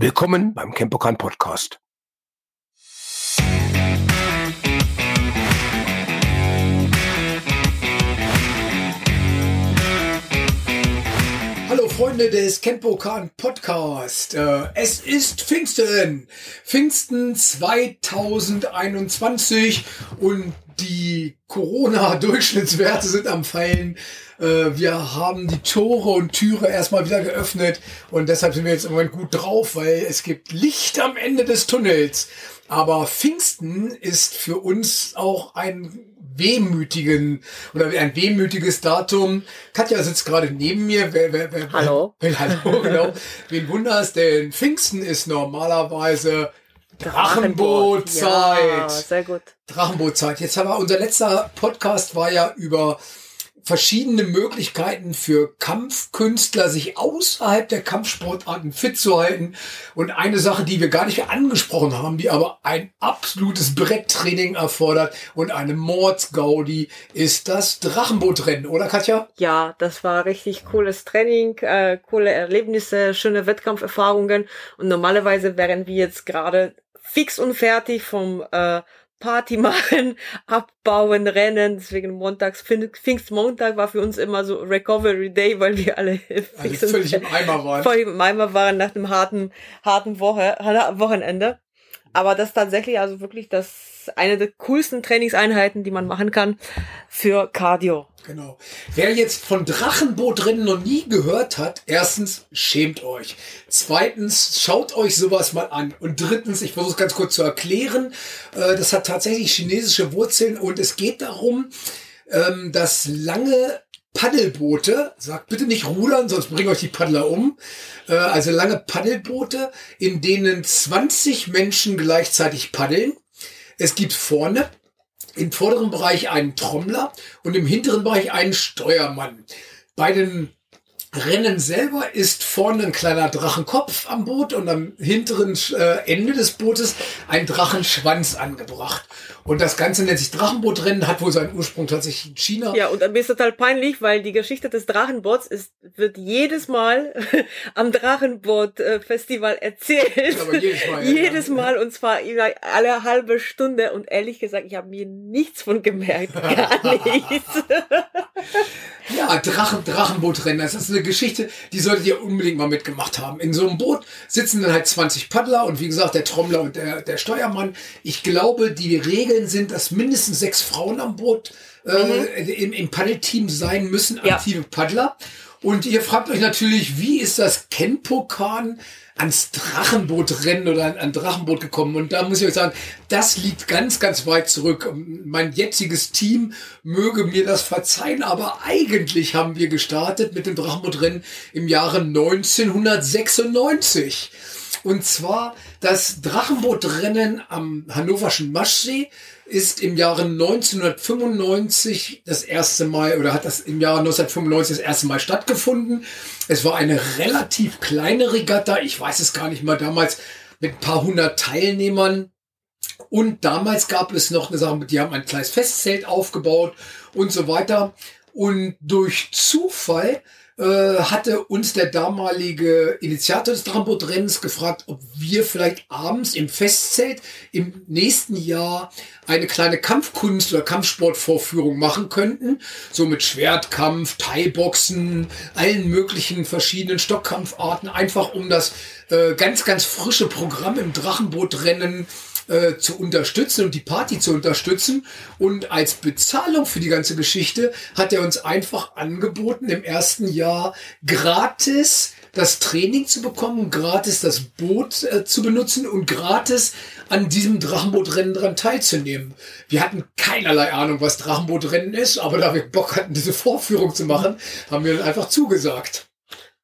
Willkommen beim Campokan Podcast. Freunde des Campokan Podcast. Äh, es ist Pfingsten. Pfingsten 2021 und die Corona-Durchschnittswerte sind am Fallen. Äh, wir haben die Tore und Türe erstmal wieder geöffnet und deshalb sind wir jetzt im Moment gut drauf, weil es gibt Licht am Ende des Tunnels. Aber Pfingsten ist für uns auch ein wehmütigen oder ein wehmütiges Datum. Katja sitzt gerade neben mir. Wer, wer, wer, hallo. Wer, hallo, genau. Wen wunders, denn Pfingsten ist normalerweise Drachenbootzeit. Ja, sehr gut. Drachenbootzeit. Jetzt haben wir, unser letzter Podcast war ja über verschiedene Möglichkeiten für Kampfkünstler, sich außerhalb der Kampfsportarten fit zu halten. Und eine Sache, die wir gar nicht mehr angesprochen haben, die aber ein absolutes Bretttraining erfordert und eine Mordsgaudi, ist das Drachenbootrennen, oder Katja? Ja, das war richtig cooles Training, äh, coole Erlebnisse, schöne Wettkampferfahrungen. Und normalerweise wären wir jetzt gerade fix und fertig vom äh, Party machen, abbauen, rennen. Deswegen montags, Pfingstmontag war für uns immer so Recovery Day, weil wir alle also völlig im Eimer waren. Völlig im Eimer waren nach dem harten, harten Woche, Wochenende. Aber das tatsächlich also wirklich das eine der coolsten Trainingseinheiten, die man machen kann für Cardio. Genau. Wer jetzt von Drachenbootrennen noch nie gehört hat, erstens schämt euch. Zweitens schaut euch sowas mal an. Und drittens, ich versuche es ganz kurz zu erklären, äh, das hat tatsächlich chinesische Wurzeln und es geht darum, ähm, dass lange Paddelboote, sagt bitte nicht rudern, sonst bringen euch die Paddler um. Äh, also lange Paddelboote, in denen 20 Menschen gleichzeitig paddeln. Es gibt vorne im vorderen Bereich einen Trommler und im hinteren Bereich einen Steuermann. Bei den Rennen selber ist vorne ein kleiner Drachenkopf am Boot und am hinteren äh, Ende des Bootes ein Drachenschwanz angebracht. Und das Ganze nennt sich Drachenbootrennen, hat wohl seinen Ursprung tatsächlich in China. Ja, und mir ist total peinlich, weil die Geschichte des Drachenboots ist, wird jedes Mal am Drachenboot-Festival erzählt. Aber jedes Mal. Ja, jedes Mal und zwar alle halbe Stunde. Und ehrlich gesagt, ich habe mir nichts von gemerkt. Gar nichts. ja, Drachen, Drachenbootrennen, das ist eine Geschichte, die solltet ihr unbedingt mal mitgemacht haben. In so einem Boot sitzen dann halt 20 Paddler und wie gesagt, der Trommler und der, der Steuermann. Ich glaube, die Regeln sind, dass mindestens sechs Frauen am Boot äh, mhm. im, im Paddelteam sein müssen, aktive ja. Paddler. Und ihr fragt euch natürlich, wie ist das Kenpokan ans Drachenbootrennen oder an, an Drachenboot gekommen? Und da muss ich euch sagen, das liegt ganz, ganz weit zurück. Mein jetziges Team möge mir das verzeihen, aber eigentlich haben wir gestartet mit dem Drachenbootrennen im Jahre 1996. Und zwar das Drachenbootrennen am hannoverschen Maschsee ist im Jahre 1995 das erste Mal oder hat das im Jahre 1995 das erste Mal stattgefunden. Es war eine relativ kleine Regatta. Ich weiß es gar nicht mal damals mit ein paar hundert Teilnehmern. Und damals gab es noch eine Sache, die haben ein kleines Festzelt aufgebaut und so weiter. Und durch Zufall äh, hatte uns der damalige Initiator des Drachenboot-Rennens gefragt, ob wir vielleicht abends im Festzelt im nächsten Jahr eine kleine Kampfkunst- oder Kampfsportvorführung machen könnten. So mit Schwertkampf, Thai-Boxen, allen möglichen verschiedenen Stockkampfarten, einfach um das äh, ganz, ganz frische Programm im Drachenbootrennen äh, zu unterstützen und die Party zu unterstützen. Und als Bezahlung für die ganze Geschichte hat er uns einfach angeboten, im ersten Jahr gratis das Training zu bekommen, gratis das Boot äh, zu benutzen und gratis an diesem Drachenbootrennen dran teilzunehmen. Wir hatten keinerlei Ahnung, was Drachenbootrennen ist, aber da wir Bock hatten, diese Vorführung zu machen, haben wir dann einfach zugesagt.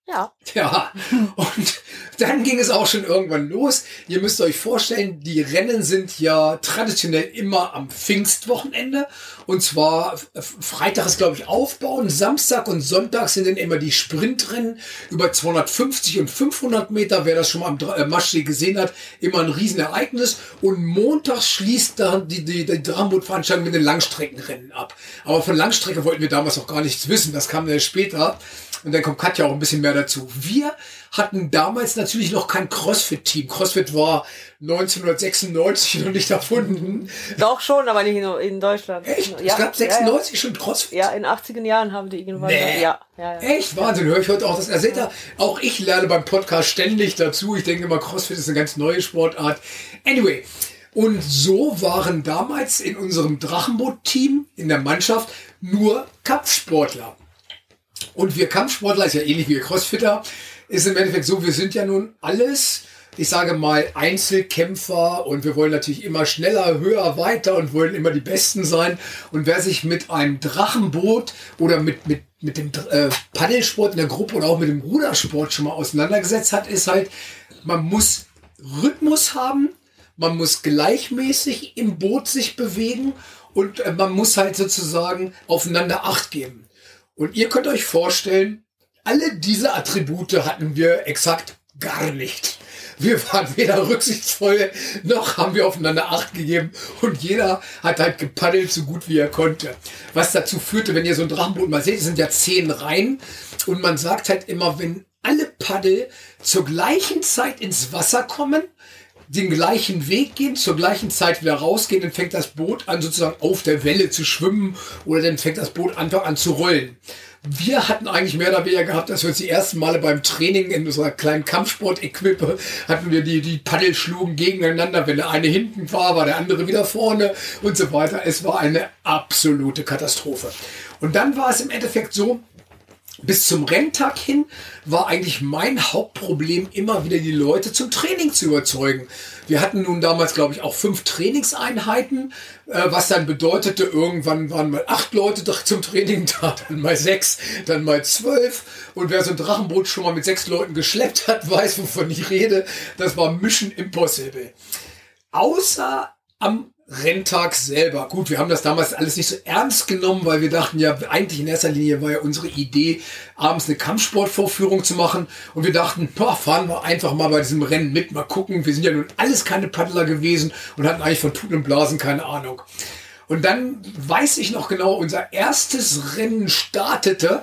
Ja. Ja. Und dann ging es auch schon irgendwann los. Ihr müsst euch vorstellen, die Rennen sind ja traditionell immer am Pfingstwochenende. Und zwar Freitag ist, glaube ich, Aufbauen. Samstag und Sonntag sind dann immer die Sprintrennen über 250 und 500 Meter. Wer das schon mal am äh, Maschsee gesehen hat, immer ein Riesenereignis. Und montags schließt dann die, die, die Dramboot-Veranstaltung mit den Langstreckenrennen ab. Aber von Langstrecke wollten wir damals noch gar nichts wissen. Das kam dann später. Und dann kommt Katja auch ein bisschen mehr dazu. Wir hatten damals natürlich noch kein CrossFit-Team. CrossFit war 1996 noch nicht erfunden. Doch schon, aber nicht in, Deutschland. Echt? Ja, es gab 96 ja, schon CrossFit? Ja, in 80er Jahren haben die irgendwann. Nee. Ja, ja, ja. Echt? Wahnsinn. Höre ich heute auch das. Also seht ihr, auch ich lerne beim Podcast ständig dazu. Ich denke immer, CrossFit ist eine ganz neue Sportart. Anyway. Und so waren damals in unserem Drachenboot-Team in der Mannschaft nur Kampfsportler. Und wir Kampfsportler, ist ja ähnlich wie Crossfitter, ist im Endeffekt so, wir sind ja nun alles, ich sage mal, Einzelkämpfer und wir wollen natürlich immer schneller, höher, weiter und wollen immer die Besten sein. Und wer sich mit einem Drachenboot oder mit, mit, mit dem äh, Paddelsport in der Gruppe oder auch mit dem Rudersport schon mal auseinandergesetzt hat, ist halt, man muss Rhythmus haben, man muss gleichmäßig im Boot sich bewegen und äh, man muss halt sozusagen aufeinander Acht geben. Und ihr könnt euch vorstellen, alle diese Attribute hatten wir exakt gar nicht. Wir waren weder rücksichtsvoll, noch haben wir aufeinander Acht gegeben und jeder hat halt gepaddelt so gut wie er konnte. Was dazu führte, wenn ihr so ein Drachenboot mal seht, es sind ja zehn Reihen und man sagt halt immer, wenn alle Paddel zur gleichen Zeit ins Wasser kommen, den gleichen Weg gehen, zur gleichen Zeit wieder rausgehen, dann fängt das Boot an sozusagen auf der Welle zu schwimmen oder dann fängt das Boot einfach an zu rollen. Wir hatten eigentlich mehr oder weniger gehabt, dass wir uns die ersten Male beim Training in unserer kleinen Kampfsport-Equipe hatten wir die, die Paddel schlugen gegeneinander. Wenn der eine hinten war, war der andere wieder vorne und so weiter. Es war eine absolute Katastrophe. Und dann war es im Endeffekt so, bis zum Renntag hin war eigentlich mein Hauptproblem immer wieder die Leute zum Training zu überzeugen. Wir hatten nun damals, glaube ich, auch fünf Trainingseinheiten, äh, was dann bedeutete, irgendwann waren mal acht Leute zum Training da, dann mal sechs, dann mal zwölf. Und wer so ein Drachenboot schon mal mit sechs Leuten geschleppt hat, weiß, wovon ich rede. Das war Mission Impossible. Außer am Renntag selber. Gut, wir haben das damals alles nicht so ernst genommen, weil wir dachten ja, eigentlich in erster Linie war ja unsere Idee, abends eine Kampfsportvorführung zu machen. Und wir dachten, boah, fahren wir einfach mal bei diesem Rennen mit, mal gucken. Wir sind ja nun alles keine Paddler gewesen und hatten eigentlich von Tuten und Blasen keine Ahnung. Und dann weiß ich noch genau, unser erstes Rennen startete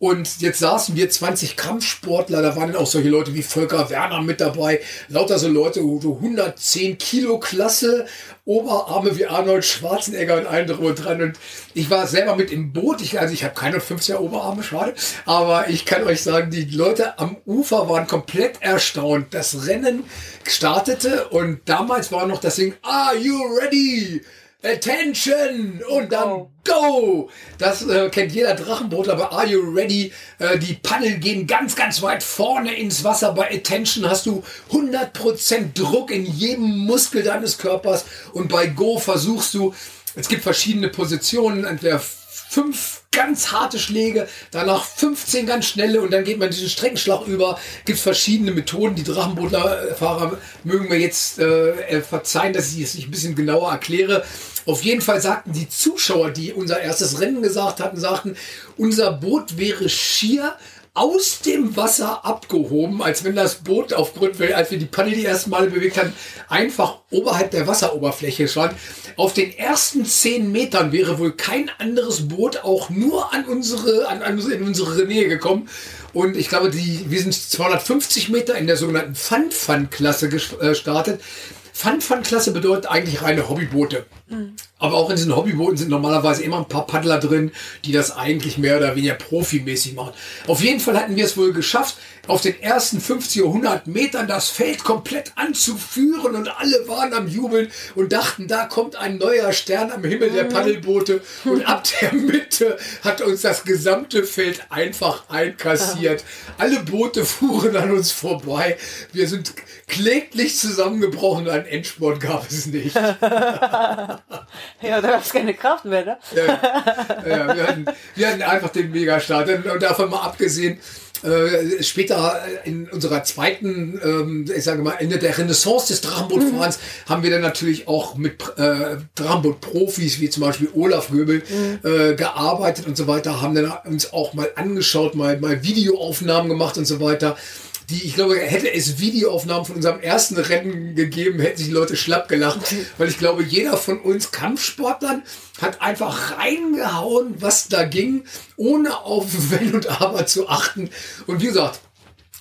und jetzt saßen wir 20 Kampfsportler, da waren dann auch solche Leute wie Volker Werner mit dabei, lauter so Leute, so 110 Kilo Klasse, Oberarme wie Arnold Schwarzenegger und allen drum und dran. Und ich war selber mit im Boot. Ich, also ich habe keine 50er Oberarme, schade. Aber ich kann euch sagen, die Leute am Ufer waren komplett erstaunt. Das Rennen startete und damals war noch das Ding, Are you ready? Attention! Und dann Go! Das äh, kennt jeder Drachenboot, aber Are You Ready? Äh, die Paddel gehen ganz, ganz weit vorne ins Wasser. Bei Attention hast du 100% Druck in jedem Muskel deines Körpers. Und bei Go versuchst du, es gibt verschiedene Positionen, entweder fünf ganz harte Schläge, danach 15 ganz schnelle und dann geht man diesen Streckenschlag über. Gibt verschiedene Methoden. Die Drachenbootlerfahrer mögen mir jetzt äh, verzeihen, dass ich es nicht ein bisschen genauer erkläre. Auf jeden Fall sagten die Zuschauer, die unser erstes Rennen gesagt hatten, sagten, unser Boot wäre schier aus dem Wasser abgehoben, als wenn das Boot aufgrund, als wir die Paddel die ersten Male bewegt haben, einfach oberhalb der Wasseroberfläche stand. Auf den ersten zehn Metern wäre wohl kein anderes Boot auch nur an unsere, an, an in unsere Nähe gekommen. Und ich glaube, die, wir sind 250 Meter in der sogenannten Fun-Fun-Klasse gestartet. Fun-Fun-Klasse bedeutet eigentlich reine Hobbyboote. Mhm. Aber auch in diesen Hobbybooten sind normalerweise immer ein paar Paddler drin, die das eigentlich mehr oder weniger profimäßig machen. Auf jeden Fall hatten wir es wohl geschafft, auf den ersten 50 oder 100 Metern das Feld komplett anzuführen und alle waren am Jubeln und dachten, da kommt ein neuer Stern am Himmel der mhm. Paddelboote und ab der Mitte hat uns das gesamte Feld einfach einkassiert. Alle Boote fuhren an uns vorbei. Wir sind kläglich zusammengebrochen, einen Endsport gab es nicht. ja, da gab es keine Kraft mehr, ne? ja, ja wir, hatten, wir hatten einfach den Megastart. Und davon mal abgesehen, äh, später in unserer zweiten, ähm, ich sage mal, Ende der Renaissance des Drachenbootfahrens mhm. haben wir dann natürlich auch mit äh, Drachenboot-Profis, wie zum Beispiel Olaf Göbel, mhm. äh, gearbeitet und so weiter, haben dann uns auch mal angeschaut, mal, mal Videoaufnahmen gemacht und so weiter die, ich glaube, hätte es Videoaufnahmen von unserem ersten Rennen gegeben, hätten sich die Leute schlapp gelacht. Weil ich glaube, jeder von uns Kampfsportlern hat einfach reingehauen, was da ging, ohne auf Wenn und Aber zu achten. Und wie gesagt,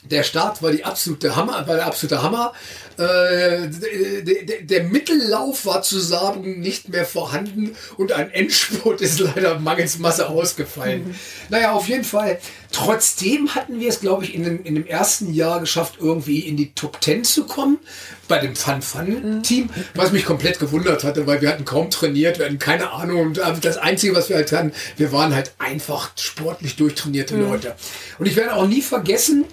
der Start war die absolute Hammer, war der absolute Hammer. Äh, der, der, Mittellauf war zu sagen nicht mehr vorhanden und ein Endspurt ist leider mangels Masse ausgefallen. Mhm. Naja, auf jeden Fall. Trotzdem hatten wir es, glaube ich, in, dem, in dem ersten Jahr geschafft, irgendwie in die Top Ten zu kommen bei dem Fun Fun Team, was mich komplett gewundert hatte, weil wir hatten kaum trainiert, wir hatten keine Ahnung und das Einzige, was wir halt hatten, wir waren halt einfach sportlich durchtrainierte mhm. Leute. Und ich werde auch nie vergessen,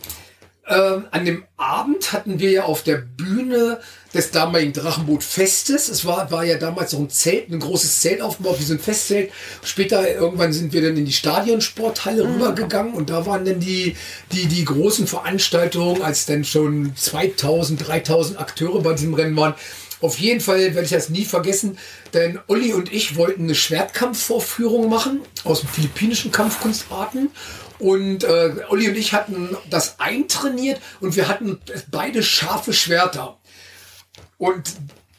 ähm, an dem Abend hatten wir ja auf der Bühne des damaligen Drachenboot-Festes. Es war, war ja damals so ein Zelt, ein großes Zelt aufgebaut, wie so ein Festzelt. Später, irgendwann sind wir dann in die Stadionsporthalle mhm. rübergegangen und da waren dann die, die, die großen Veranstaltungen, als dann schon 2000, 3000 Akteure bei diesem Rennen waren. Auf jeden Fall werde ich das nie vergessen, denn Olli und ich wollten eine Schwertkampfvorführung machen aus den philippinischen Kampfkunstarten und äh, Olli und ich hatten das eintrainiert und wir hatten beide scharfe Schwerter. Und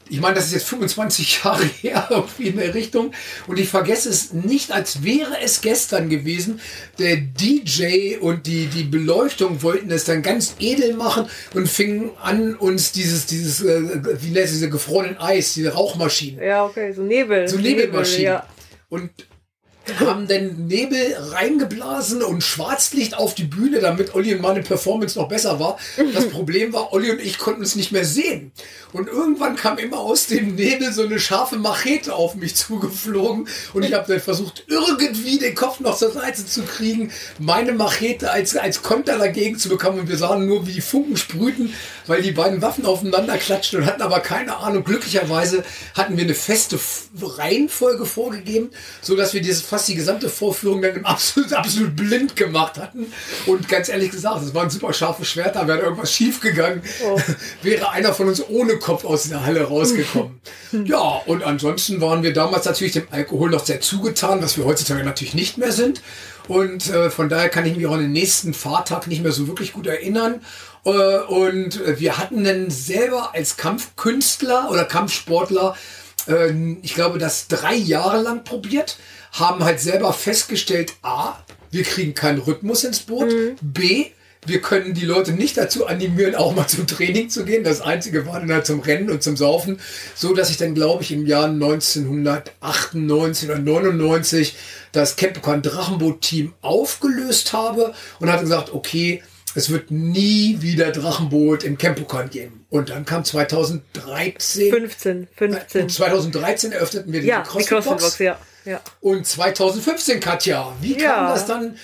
ich meine, das ist jetzt 25 Jahre her, irgendwie in der Richtung. Und ich vergesse es nicht, als wäre es gestern gewesen. Der DJ und die, die Beleuchtung wollten es dann ganz edel machen und fingen an, uns dieses, dieses, äh, wie nennt es, diese gefrorenen Eis, diese Rauchmaschinen. Ja, okay, so Nebel. So Nebelmaschinen. Nebel, ja. Und haben den Nebel reingeblasen und Schwarzlicht auf die Bühne, damit Olli und meine Performance noch besser war. Das Problem war, Olli und ich konnten es nicht mehr sehen. Und irgendwann kam immer aus dem Nebel so eine scharfe Machete auf mich zugeflogen und ich habe dann versucht, irgendwie den Kopf noch zur Seite zu kriegen, meine Machete als, als Konter dagegen zu bekommen und wir sahen nur, wie die Funken sprühten, weil die beiden Waffen aufeinander klatschten und hatten aber keine Ahnung. Glücklicherweise hatten wir eine feste Reihenfolge vorgegeben, so dass wir dieses fast die gesamte Vorführung dann absolut, absolut blind gemacht hatten. Und ganz ehrlich gesagt, es waren super scharfe Schwerter, wäre irgendwas schief gegangen, oh. wäre einer von uns ohne Kopf aus der Halle rausgekommen. ja, und ansonsten waren wir damals natürlich dem Alkohol noch sehr zugetan, was wir heutzutage natürlich nicht mehr sind. Und äh, von daher kann ich mich auch an den nächsten Fahrtag nicht mehr so wirklich gut erinnern. Äh, und wir hatten dann selber als Kampfkünstler oder Kampfsportler, äh, ich glaube, das drei Jahre lang probiert haben halt selber festgestellt, a, wir kriegen keinen Rhythmus ins Boot, mhm. b, wir können die Leute nicht dazu animieren, auch mal zum Training zu gehen. Das Einzige war dann halt zum Rennen und zum Saufen. So dass ich dann, glaube ich, im Jahr 1998 oder 99 das Capricorn Drachenboot Team aufgelöst habe und hatte gesagt, okay, es wird nie wieder Drachenboot im Campokan geben. Und dann kam 2013. 15, 15. 2013 eröffneten wir die ja, CrossFit-Box. Ja. Ja. Und 2015, Katja, wie kam das dann?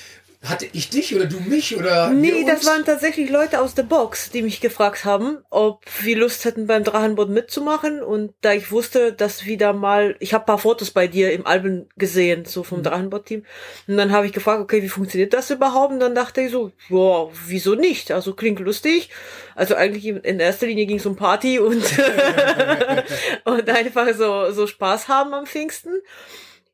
Hatte ich dich oder du mich oder? Nee, das waren tatsächlich Leute aus der Box, die mich gefragt haben, ob wir Lust hätten beim Drachenboot mitzumachen. Und da ich wusste, dass wieder mal, ich habe paar Fotos bei dir im Album gesehen, so vom mhm. Drachenboot-Team. Und dann habe ich gefragt, okay, wie funktioniert das überhaupt? Und dann dachte ich so, ja, wieso nicht? Also klingt lustig. Also eigentlich in erster Linie ging es um Party und, und einfach so, so Spaß haben am Pfingsten.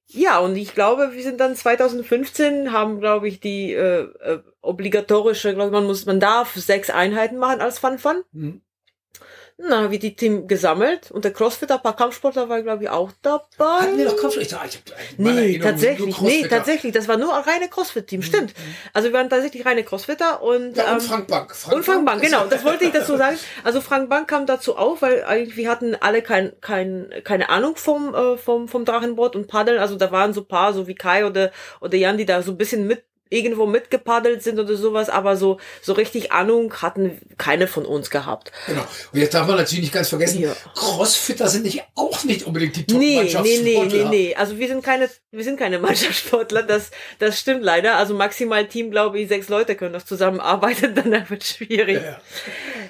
Ja, und ich glaube, wir sind dann 2015, haben, glaube ich, die äh, äh, obligatorische, glaube man muss, man darf sechs Einheiten machen als Fun Fun. Mhm. Na, wie die Team gesammelt und der Crossfitter, ein paar Kampfsportler war, glaube ich, auch dabei. Hatten wir doch Kampfsportler? Ich hab, nee, tatsächlich, nee, tatsächlich, das war nur ein reine Crossfit-Team, stimmt. Mhm. Also wir waren tatsächlich reine Crossfitter und, ja, und ähm, Frank Bank. Frank und Frank Bank, genau, das wollte ich dazu sagen. Also Frank Bank kam dazu auf, weil eigentlich wir hatten alle kein, kein, keine Ahnung vom, äh, vom, vom Drachenboard und Paddeln, also da waren so paar, so wie Kai oder, oder Jan, die da so ein bisschen mit irgendwo mitgepaddelt sind oder sowas, aber so, so richtig Ahnung hatten keine von uns gehabt. Genau. Und jetzt darf man natürlich nicht ganz vergessen, ja. Crossfitter sind nicht auch nicht unbedingt die top nee, nee, nee, nee, nee. Also wir sind keine, wir sind keine Mannschaftssportler, das, das stimmt leider. Also maximal Team, glaube ich, sechs Leute können noch zusammenarbeiten, dann wird es schwierig. Ja,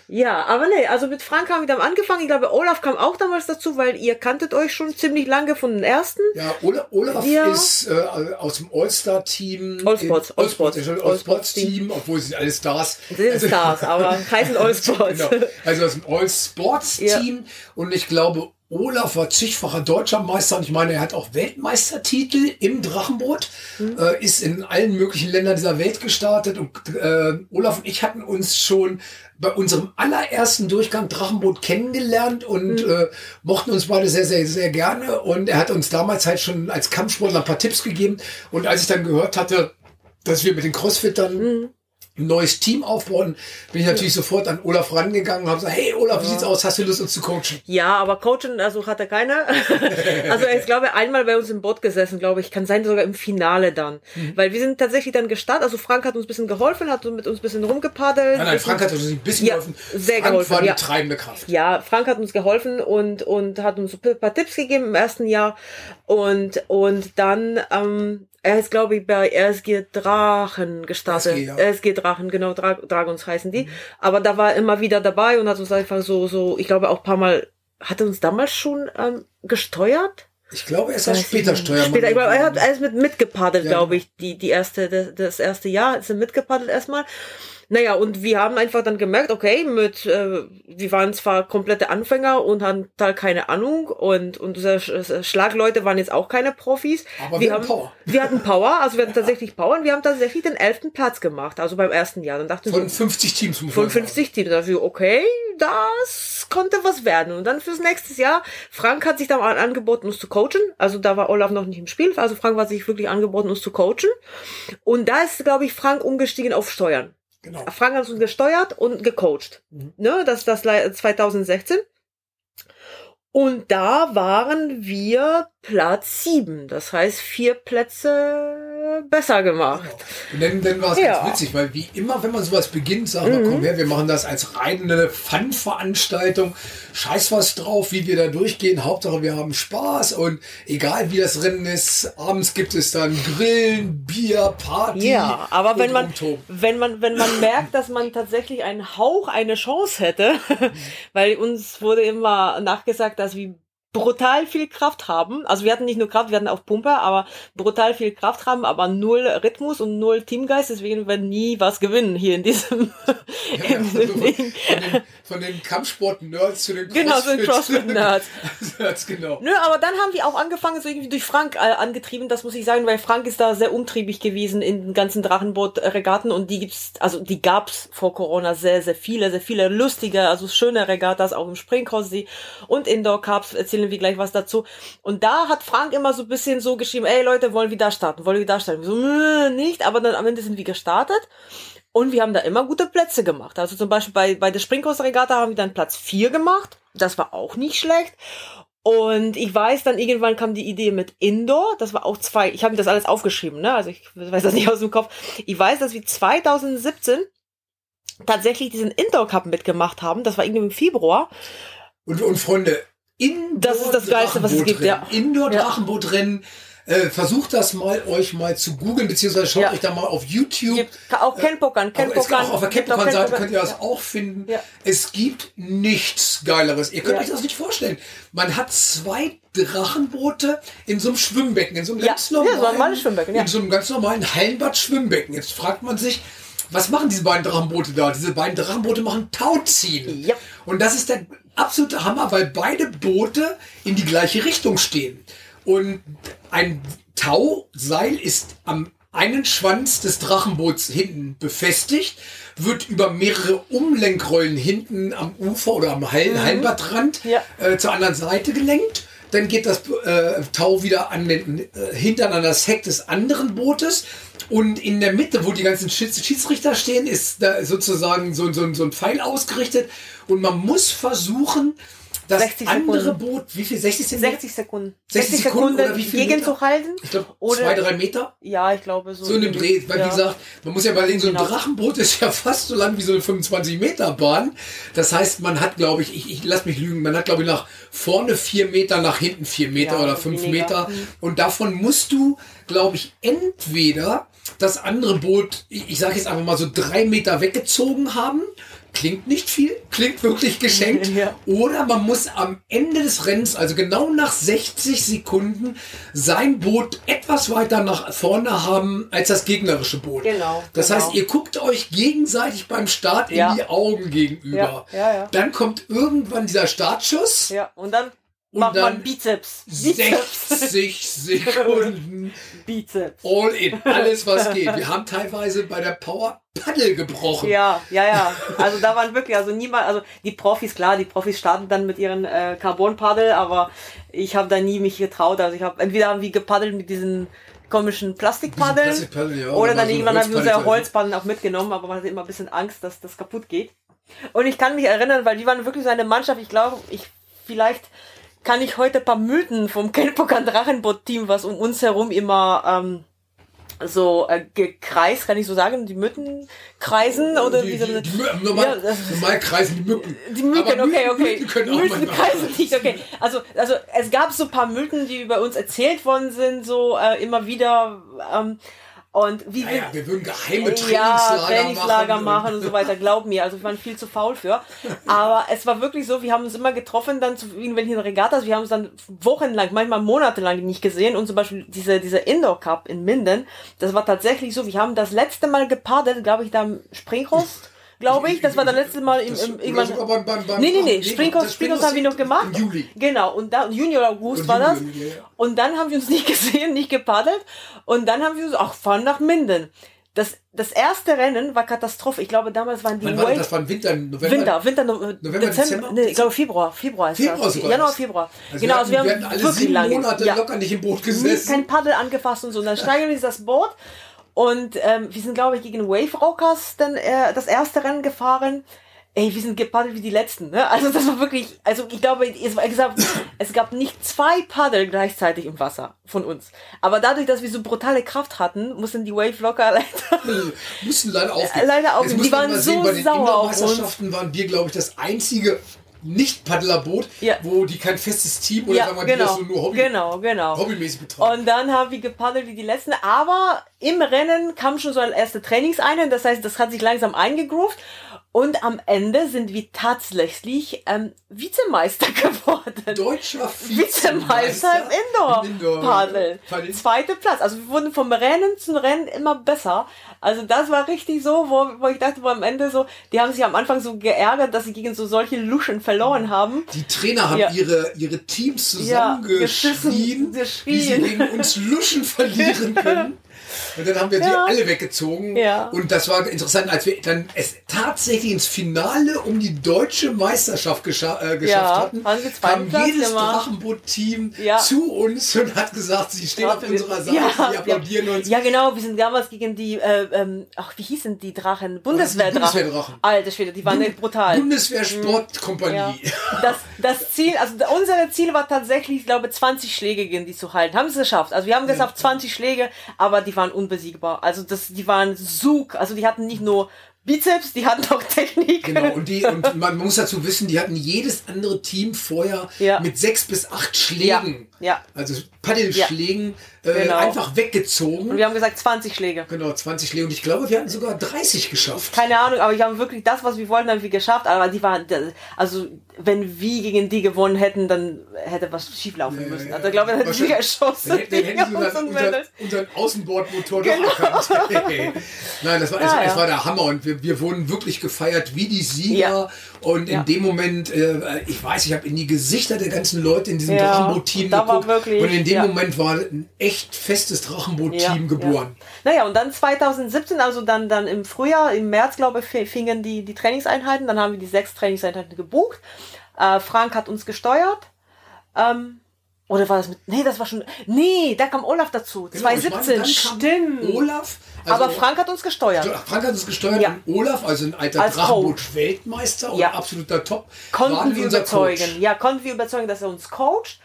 ja. aber nee, also mit Frank haben wir dann angefangen. Ich glaube, Olaf kam auch damals dazu, weil ihr kanntet euch schon ziemlich lange von den ersten. Ja, Olaf, Olaf ja. ist äh, aus dem All-Star-Team. All-Sports. Allsports. Allsports, Allsports Team, obwohl sie sind alle Stars. Sie sind also, Stars, aber heißen Allsports. genau. Also das ist ein Allsports Team ja. und ich glaube, Olaf war zigfacher deutscher Meister und ich meine, er hat auch Weltmeistertitel im Drachenboot, mhm. äh, ist in allen möglichen Ländern dieser Welt gestartet und äh, Olaf und ich hatten uns schon bei unserem allerersten Durchgang Drachenboot kennengelernt und mhm. äh, mochten uns beide sehr, sehr, sehr gerne und er hat uns damals halt schon als Kampfsportler ein paar Tipps gegeben und als ich dann gehört hatte, dass wir mit den Crossfittern mhm. ein neues Team aufbauen, bin ich natürlich sofort an Olaf rangegangen und habe gesagt, hey Olaf, wie sieht's aus? Hast du Lust, uns zu coachen? Ja, aber coachen, also hat er keine. also ich glaube, einmal bei uns im Boot gesessen, glaube ich, kann sein sogar im Finale dann. Mhm. Weil wir sind tatsächlich dann gestartet, also Frank hat uns ein bisschen geholfen, hat mit uns ein bisschen rumgepaddelt. Nein, nein, Frank hat uns ein bisschen ja, geholfen. Sehr Frank geholfen, war die ja. treibende Kraft. Ja, Frank hat uns geholfen und, und hat uns ein paar Tipps gegeben im ersten Jahr. Und, und dann, ähm, er ist, glaube ich, bei RSG Drachen gestartet. RSG, ja. RSG Drachen, genau, Dra Dragons heißen die. Aber da war er immer wieder dabei und hat uns einfach so, so, ich glaube auch ein paar Mal, hat er uns damals schon ähm, gesteuert? Ich glaube, er ist ich später. Steuermann. Später, ich glaube, er hat ist mit mitgepaddelt, Ja, glaube genau. ich, die, die erste, das, das erste Jahr ist er mitgepaddelt erstmal. Naja, und wir haben einfach dann gemerkt, okay, mit, äh, wir waren zwar komplette Anfänger und hatten total keine Ahnung und, und unsere Sch- Schlagleute waren jetzt auch keine Profis. Aber wir hatten haben, Power. Wir hatten Power, also wir hatten tatsächlich Power und wir haben tatsächlich den elften Platz gemacht, also beim ersten Jahr. Dann dachten wir, Von 50 Teams, von man sagen. 50 Teams. Dafür, okay, das konnte was werden. Und dann fürs nächste Jahr, Frank hat sich dann an- angeboten, uns zu coachen. Also da war Olaf noch nicht im Spiel. Also Frank hat sich wirklich angeboten, uns zu coachen. Und da ist, glaube ich, Frank umgestiegen auf Steuern. Genau. Frank hat uns gesteuert und gecoacht. Mhm. Ne, das das le- 2016. Und da waren wir Platz sieben. Das heißt, vier Plätze besser gemacht. Und dann, dann war es Ja. ganz witzig, weil wie immer, wenn man sowas beginnt, sagen wir, komm her, wir machen das als reine Fun-Veranstaltung. Scheiß was drauf, wie wir da durchgehen. Hauptsache, wir haben Spaß und egal wie das Rennen ist, abends gibt es dann Grillen, Bier, Party. Ja, aber wenn man, wenn man, wenn man merkt, dass man tatsächlich einen Hauch eine Chance hätte, weil uns wurde immer nachgesagt, dass wir brutal viel Kraft haben. Also wir hatten nicht nur Kraft, wir hatten auch Pumpe, aber brutal viel Kraft haben, aber null Rhythmus und null Teamgeist. Deswegen werden nie was gewinnen hier in diesem, Ja, in also von, den, von den Kampfsport-Nerds zu den Genau, so ein CrossFit-Nerds. Nerds, genau. Nö, aber dann haben wir auch angefangen, so irgendwie durch Frank äh, angetrieben, das muss ich sagen, weil Frank ist da sehr umtriebig gewesen in den ganzen Drachenboot-Regatten und die gibt's, also die gab's vor Corona sehr, sehr viele, sehr viele lustige, also schöne Regattas auch im Springcross-See und Indoor Cups, erzählen wir gleich was dazu. Und da hat Frank immer so ein bisschen so geschrieben, ey Leute, wollen wir da starten, wollen wir da starten? Wir so, "Nö, nicht, aber dann am Ende sind wir gestartet. Und wir haben da immer gute Plätze gemacht. Also zum Beispiel bei, bei der Springkurs-Regatta haben wir dann Platz vier gemacht. Das war auch nicht schlecht. Und ich weiß, dann irgendwann kam die Idee mit Indoor. Das war auch zwei. Ich habe mir das alles aufgeschrieben, ne? Also ich weiß das nicht aus dem Kopf. Ich weiß, dass wir 2017 tatsächlich diesen Indoor Cup mitgemacht haben. Das war irgendwie im Februar. Und, und Freunde, Indoor Das ist das Geilste, was es gibt, ja. Indoor Ja. Drachenbootrennen. Äh, versucht das mal euch mal zu googeln, beziehungsweise schaut Ja. euch da mal auf YouTube. Gibt auch Kenpokan. Gibt Kenpokan. auch auf der gibt auch Capcom-Seite Kenpokan. könnt ihr das Ja. auch finden. Es gibt nichts Geileres. Ihr könnt euch das nicht vorstellen. Man hat zwei Drachenboote in so einem Schwimmbecken, in so einem ganz Ja, so ein normalen, in so einem ganz normalen Hallenbad-Schwimmbecken. Jetzt fragt man sich, was machen diese beiden Drachenboote da? Diese beiden Drachenboote machen Tauziehen. Ja. Und das ist der absolute Hammer, weil beide Boote in die gleiche Richtung stehen. Und ein Tauseil ist am einen Schwanz des Drachenboots hinten befestigt, wird über mehrere Umlenkrollen hinten am Ufer oder am Hall Hallenbadrand Ja. äh, zur anderen Seite gelenkt. Dann geht das äh, Tau wieder an den, äh, hintern an das Heck des anderen Bootes. Und in der Mitte, wo die ganzen Schieds Schiedsrichter stehen, ist da sozusagen so, so, so ein Pfeil ausgerichtet. Und man muss versuchen, das 60 andere Sekunden. Boot, wie viel? 60 Zentimeter? 60 Sekunden. 60 Sekunden oder wie viel Meter? gegenzuhalten. Ich glaube, zwei, drei Meter. Ja, ich glaube so. So in dem Dreh. Weil, ja. wie gesagt, man muss ja überlegen, so ein Genau. Drachenboot ist ja fast so lang wie so eine 25-Meter-Bahn. Das heißt, man hat, glaube ich, ich, ich lass mich lügen, man hat, glaube ich, nach vorne vier Meter, nach hinten vier Meter Ja, oder fünf weniger. Meter. Und davon musst du, glaube ich, entweder das andere Boot, ich, sage jetzt einfach mal so drei Meter weggezogen haben. Klingt nicht viel, klingt wirklich geschenkt. Ja. Oder man muss am Ende des Rennens, also genau nach 60 Sekunden, sein Boot etwas weiter nach vorne haben als das gegnerische Boot. Genau, Das genau. heißt, ihr guckt euch gegenseitig beim Start Ja. in die Augen gegenüber. Ja. Dann kommt irgendwann dieser Startschuss. Ja, und dann Und Macht man dann Bizeps. Bizeps. 60 Sekunden Bizeps. all in. Alles, was geht. Wir haben teilweise bei der Power Paddel gebrochen. Ja, ja, ja. Also da waren wirklich, also niemand, also die Profis, klar, die Profis starten dann mit ihren äh, Carbon-Paddel, aber ich habe da nie mich getraut. Also ich habe entweder haben wir gepaddelt mit diesen komischen Plastikpaddeln Plastikpaddel, ja, oder dann so irgendwann haben wir unsere Holzpaddeln auch mitgenommen, aber man hatte immer ein bisschen Angst, dass das kaputt geht. Und ich kann mich erinnern, weil die waren wirklich so eine Mannschaft, ich glaube, ich vielleicht kann ich heute ein paar Mythen vom Kelpokan Drachenboot-Team, was um uns herum immer ähm, so äh, gekreist, kann ich so sagen, die Mythen kreisen oder die, wie so die, eine, die, normal, Ja, normal kreisen die Mücken. die Mücken, okay, okay. Mücken können auch Mythen manchmal kreisen nicht, okay. Also, also es gab so ein paar Mythen, die über uns erzählt worden sind, so äh, immer wieder. Ähm, und wie Ja, wir- wir würden geheime ja, Trainingslager, Trainingslager machen. machen und so weiter, glaub mir, also wir waren viel zu faul für. Aber es war wirklich so, wir haben uns immer getroffen, dann zu irgendwelchen Regattas, wir haben uns dann wochenlang, manchmal monatelang nicht gesehen und zum Beispiel diese, dieser Indoor Cup in Minden, das war tatsächlich so, wir haben das letzte Mal gepaddelt, glaube ich, da am Springhorst, glaube ich, das war das letzte Mal im, im irgendwann. beim- beim- beim- nee, nee, nee, das Springhorst haben wir noch gemacht. im Juli. Genau, und da, Juni oder August Und war das. Juni, ja. Und dann haben wir uns nicht gesehen, nicht gepaddelt. Und dann haben wir uns, ach, fahren nach Minden. Das, das erste Rennen war Katastrophe. Ich glaube, damals waren die Wann war das? War Winter, November. Winter, Winter, no, November, Dezember, Dezember? nee, ich glaube Februar, Februar ist Februar das. sogar Januar. Februar. Also genau, wir also wir hatten, haben wir alle wirklich sieben lange, Monate ja, locker nicht im Boot nie gesessen. kein Paddel angefasst und so. Und dann steigen wir in das Boot und ähm, wir sind, glaube ich, gegen Wave Rockers dann äh, das erste Rennen gefahren. Ey, wir sind gepaddelt wie die letzten, ne? Also das war wirklich, also ich glaube, es, war gesagt, es gab nicht zwei Paddel gleichzeitig im Wasser von uns. Aber dadurch, dass wir so brutale Kraft hatten, mussten die Wave Locker leider mussten leider aufgeben. Leider aufgeben. Die waren sehen, so bei den sauer auf Indoor-Meisterschaften waren wir, glaube ich, das einzige Nicht-Paddlerboot, Ja. wo die kein festes Team oder ja, sagen wir mal, die das genau, so nur Hobby, genau, genau. hobbymäßig betreiben. Und dann haben wir gepaddelt wie die letzten. Aber im Rennen kam schon so eine erste Trainingseinheit. Das heißt, das hat sich langsam eingegroovt. Und am Ende sind wir tatsächlich ähm, Vizemeister geworden. Deutscher Vizemeister im Indoor-Paddel. Paddel. Zweiter Platz. Also wir wurden vom Rennen zum Rennen immer besser. Also das war richtig so, wo, wo ich dachte, wo am Ende so, die haben sich am Anfang so geärgert, dass sie gegen so solche Luschen verloren haben. Die Trainer haben Ja. ihre, ihre Teams Ja, zusammengeschrien, geschissen, wie sie geschrien. gegen uns Luschen verlieren können. Und dann haben wir die Ja. alle weggezogen. Ja. Und das war interessant, als wir dann es tatsächlich ins Finale um die deutsche Meisterschaft gescha äh, geschafft Ja, hatten, zweiten kam Platz jedes. Drachenboot-Team zu uns und hat gesagt, sie stehen auf unserer Seite, ja, sie applaudieren uns. Ja, genau, wir sind damals gegen die, äh, ähm, ach, wie hießen die Drachen? Bundeswehrdrachen. Bundeswehrdrachen. Alter Schwede, die waren echt brutal. Bundeswehr Sportkompanie. Ja. Das, das Ziel, also unser Ziel war tatsächlich, ich glaube, 20 Schläge gegen die zu halten. Haben sie es geschafft. Also wir haben gesagt 20 Schläge, aber die waren unbesiegbar. Also das, die waren Zug. Also die hatten nicht nur Bizeps, die hatten auch Technik. Genau, und, die, und man muss dazu wissen, die hatten jedes andere Team vorher Ja. mit sechs bis acht Schlägen, Ja, also Paddelschlägen, äh, Genau. einfach weggezogen. Und wir haben gesagt 20 Schläge. Genau, 20 Schläge. Und ich glaube, wir hatten sogar 30 geschafft. Keine Ahnung, aber wir haben wirklich das, was wir wollten, haben wir geschafft. Aber die waren, also wenn wir gegen die gewonnen hätten, dann hätte was schieflaufen müssen. Also ich glaube, dann hätten sie geschossen. Dann, hätten- dann hätten sie unseren, unseren unseren, Außenbordmotor Genau. erkannt. Nein, das war, es, Ja, es ja. war der Hammer und wir, wir wurden wirklich gefeiert wie die Sieger. Ja. Und in Ja. dem Moment, äh, ich weiß, ich habe in die Gesichter der ganzen Leute in diesem Ja, Drachenboot-Team da war geguckt. wirklich- und in dem ja. Moment war ein echt festes Drachenboot-Team Ja, geboren. Ja. Naja, und dann 2017, also dann, dann im Frühjahr, im März, glaube ich, fingen die, die Trainingseinheiten. Dann haben wir die sechs Trainingseinheiten gebucht. Äh, Frank hat uns gesteuert. Ähm, oder war das mit. Nee, das war schon. Nee, da kam Olaf dazu. Genau, ich 2017, meine, dann kam stimmt. Olaf. also- Aber Frank hat uns gesteuert. Frank hat uns gesteuert Ja. und Olaf, also ein alter Als Drachenboot-Weltmeister und Ja. absoluter Top, Konnten wir unser überzeugen. Ja, konnten wir überzeugen, dass er uns coacht.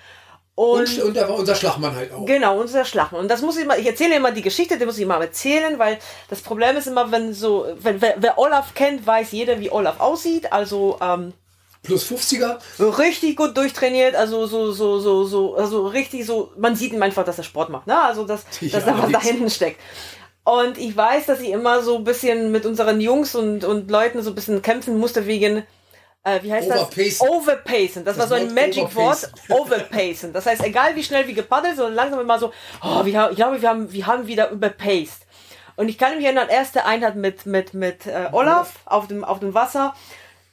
Und, Und, und er war unser Schlagmann halt auch. Genau, unser Schlachten. Und das muss ich mal, ich erzähle immer die Geschichte, die muss ich mal erzählen, weil das Problem ist immer, wenn so, wenn, wer, wer Olaf kennt, weiß jeder, wie Olaf aussieht. Also ähm, Plus 50er. richtig gut durchtrainiert, also so, so, so, so, also richtig so, man sieht ihm einfach, dass er Sport macht, ne? Also dass, Ja, dass da was da hinten steckt. Und ich weiß, dass ich immer so ein bisschen mit unseren Jungs und, und Leuten so ein bisschen kämpfen musste wegen, äh, wie heißt Overpacen. das? Overpacen. Das, war so ein Wort Magic-Wort. Overpacen. Das heißt, egal wie schnell wir gepaddelt, so langsam immer so, oh, wir ich glaube, wir haben, wir haben wieder überpaced. Und ich kann mich erinnern, erste Einheit mit, mit, mit äh, Olaf auf dem, auf dem Wasser.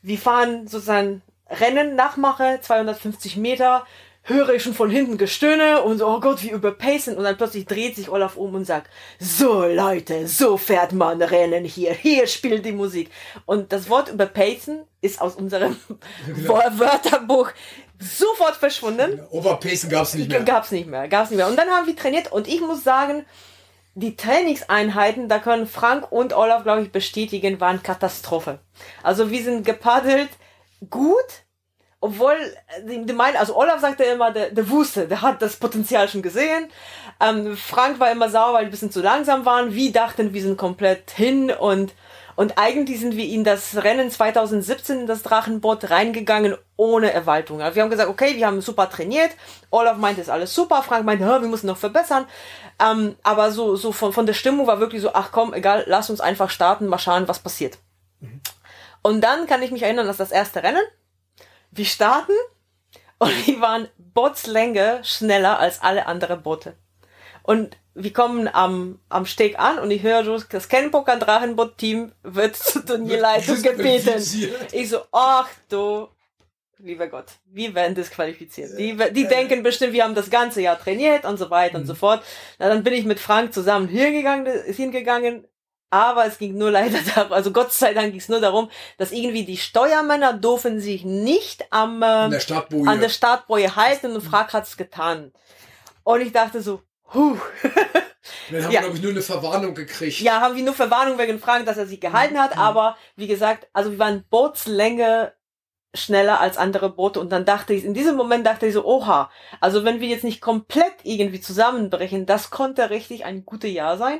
Wir fahren sozusagen Rennen, Nachmache, 250 Meter, höre ich schon von hinten Gestöhne und so, oh Gott, wie überpacen. Und dann plötzlich dreht sich Olaf um und sagt, so Leute, so fährt man Rennen hier. Hier spielt die Musik. Und das Wort überpacen ist aus unserem genau. Wörterbuch sofort verschwunden. Ja, Overpacen gab's nicht mehr. Gab's nicht mehr, gab's nicht mehr. Und dann haben wir trainiert und ich muss sagen, die Trainingseinheiten, da können Frank und Olaf, glaube ich, bestätigen, waren Katastrophe. Also wir sind gepaddelt gut, obwohl, die, die meinen, also Olaf sagte immer, der, der wusste, der hat das Potenzial schon gesehen. Ähm, Frank war immer sauer, weil wir ein bisschen zu langsam waren. Wir dachten, wir sind komplett hin und, und eigentlich sind wir in das Rennen 2017 in das Drachenboot reingegangen ohne Erwaltung. Also wir haben gesagt, okay, wir haben super trainiert. Olaf meinte, ist alles super. Frank meinte, wir müssen noch verbessern. Ähm, aber so, so von, von der Stimmung war wirklich so, ach komm, egal, lass uns einfach starten, mal schauen, was passiert. Mhm. Und dann kann ich mich erinnern, dass das erste Rennen, wir starten und die waren Bootslänge schneller als alle anderen Boote. Und wir kommen am, am Steg an und ich höre, das Kenpoker Drachenboot Team wird zur Turnierleitung gebeten. Ich so, ach du, lieber Gott, wir werden disqualifiziert. Die, die denken bestimmt, wir haben das ganze Jahr trainiert und so weiter mhm. und so fort. Na, dann bin ich mit Frank zusammen hingegangen, hingegangen aber es ging nur leider darum, also Gott sei Dank ging es nur darum, dass irgendwie die Steuermänner dürfen sich nicht am, äh, an der Startboje halten und Frank hat's getan. Und ich dachte so, huh. Dann haben ja. wir, glaube ich, nur eine Verwarnung gekriegt. Ja, haben wir nur Verwarnung wegen Frank, dass er sich gehalten hat, mhm. aber wie gesagt, also wir waren Bootslänge schneller als andere Boote und dann dachte ich, in diesem Moment dachte ich so, oha, also wenn wir jetzt nicht komplett irgendwie zusammenbrechen, das konnte richtig ein gutes Jahr sein.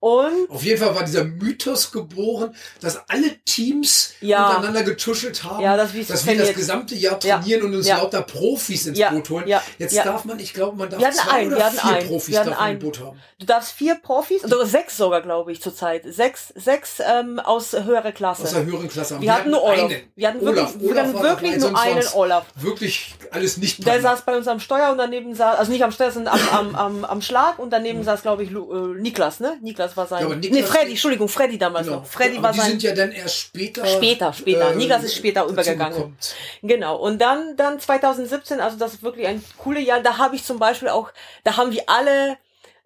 Und auf jeden Fall war dieser Mythos geboren, dass alle Teams ja. untereinander getuschelt haben, ja, das dass wir das gesamte Jahr trainieren ja. und uns lauter Profis ins Boot holen. Jetzt darf man, ich glaube, man darf zwei einen, oder vier einen, Profis darf im Boot haben. Du darfst vier Profis, oder sechs sogar, glaube ich, zurzeit. Sechs, sechs ähm, aus höherer Klasse. Aus der höheren Klasse. Wir, wir hatten nur Olaf. Einen. Wir hatten wirklich, Olaf. wir hatten wirklich nur einen Olaf. Wirklich alles nicht Der saß bei uns am Steuer und daneben saß, also nicht am Steuer, sondern am, am, am, am Schlag und daneben mhm. saß, glaube ich, Lu, äh, Niklas, ne? Niklas war sein. Ja, nee, Freddy, Entschuldigung, Freddy damals genau. noch. Freddy ja, war die sein. Die sind ja dann erst später. Später, später. Äh, Niklas ist später übergegangen. Genau. Und dann, dann 2017, also das ist wirklich ein cooles Jahr. Da habe ich zum Beispiel auch, da haben wir alle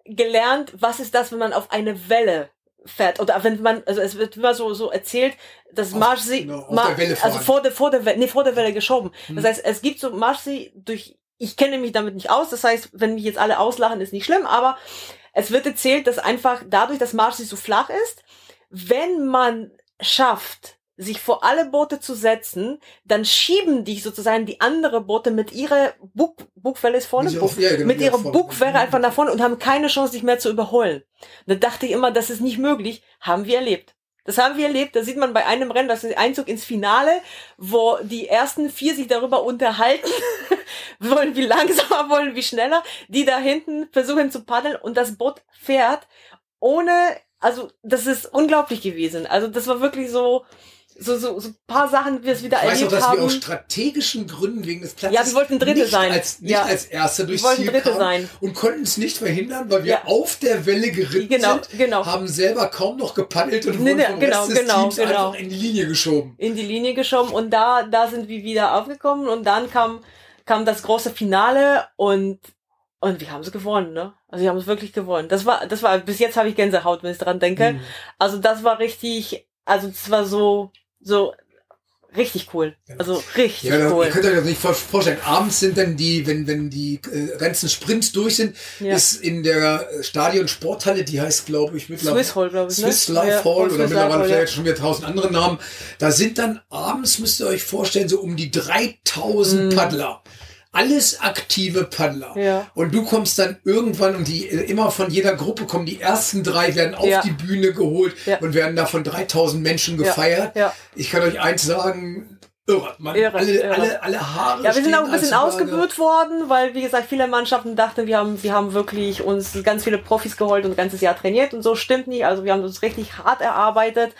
gelernt, was ist das, wenn man auf eine Welle fährt oder wenn man also es wird immer so so erzählt dass Marcy genau, also vor der vor der Welle, nee, vor der Welle geschoben mhm. das heißt es gibt so Marcy durch ich kenne mich damit nicht aus das heißt wenn mich jetzt alle auslachen ist nicht schlimm aber es wird erzählt, dass einfach dadurch, dass Marcy so flach ist, wenn man schafft, sich vor alle Boote zu setzen, dann schieben die sozusagen die andere Boote mit ihrer Bug, Bugwelle ist vorne, Bug, ja, genau, mit ihrer Bugwelle einfach nach vorne und haben keine Chance, sich mehr zu überholen. Da dachte ich immer, das ist nicht möglich. Haben wir erlebt. Das haben wir erlebt. Da sieht man bei einem Rennen, das ist Einzug ins Finale, wo die ersten vier sich darüber unterhalten, wollen wie langsamer, wollen wie schneller, die da hinten versuchen zu paddeln und das Boot fährt ohne, also das ist unglaublich gewesen. Also das war wirklich so, so, so, so paar Sachen, die wir es wieder ich erlebt weiß auch, dass haben. wir aus strategischen Gründen wegen des Platzes ja, wir wollten Dritte nicht sein. Als, nicht ja. als Erste durchs Ziel Dritte kamen sein. und konnten es nicht verhindern, weil wir ja. auf der Welle geritten genau, sind, genau. haben selber kaum noch gepaddelt und nee, nee, vom genau, Rest des genau, Teams genau. einfach in die Linie geschoben. In die Linie geschoben und da, da sind wir wieder aufgekommen und dann kam, kam das große Finale und und wir haben es gewonnen, ne? Also wir haben es wirklich gewonnen. Das war, das war, bis jetzt habe ich Gänsehaut, wenn ich dran denke. Mhm. Also das war richtig, also es war so, so richtig cool. Also richtig ja, cool. Ihr könnt euch das nicht vorstellen. Abends sind dann die, wenn, wenn die äh, ganzen Sprints durch sind, ja. ist in der Stadion Sporthalle, die heißt, glaube ich, mittlerweile Swiss Hall, glaube ich. Ne? Swiss ne? Life ja, Hall oder mittlerweile Hall, vielleicht schon wieder tausend andere Namen. Da sind dann abends, müsst ihr euch vorstellen, so um die 3000 mm. Paddler alles aktive Paddler. Ja. Und du kommst dann irgendwann und die immer von jeder Gruppe kommen die ersten drei werden auf ja. die Bühne geholt ja. und werden da von 3000 Menschen gefeiert. Ich kann euch eins sagen, irre. Man, irre, alle, irre. alle, alle Haare. Ja, wir sind auch ein bisschen ausgebucht worden, weil wie gesagt viele Mannschaften dachten, wir haben, wir haben wirklich uns ganz viele Profis geholt und ein ganzes Jahr trainiert und so stimmt nicht. Also wir haben uns richtig hart erarbeitet.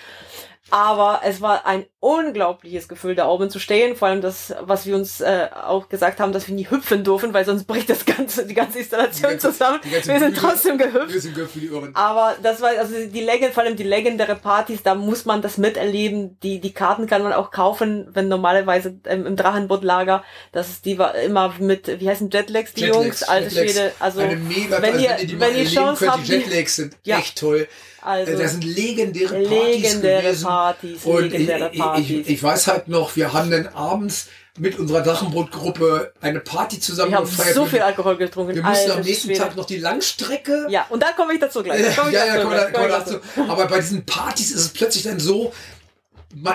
Aber es war ein unglaubliches Gefühl, da oben zu stehen. Vor allem das, was wir uns äh, auch gesagt haben, dass wir nie hüpfen dürfen, weil sonst bricht das ganze, die ganze Installation Die ganze- zusammen. ganze Wir sind Bühne- trotzdem gehüpft. Wir sind gehüpft wie die Irren. Aber das war, also die Legend, vor allem die legendäre Partys, da muss man das miterleben. Die, die Karten kann man auch kaufen, wenn normalerweise im, im Drachenbootlager, das ist die war immer mit, wie heißen Jetlags, die Jetlags, Jungs, alte. Schwede, also, eine mega wenn also ihr, die wenn ihr Chance habt, die die, Jetlags sind Ja. echt toll. Also, das sind legendäre Partys legendäre gewesen. Partys, Und ich, legendäre ich, Partys. ich, ich weiß halt noch, wir haben dann abends mit unserer Drachenbootgruppe eine Party zusammen wir haben gefeiert. so viel Alkohol getrunken. Wir mussten am nächsten Schwede. Tag noch die Langstrecke Ja, und da komme ich dazu gleich. Da ja, ich ja, dazu komm, da, komm ich dazu. Aber bei diesen Partys ist es plötzlich dann so,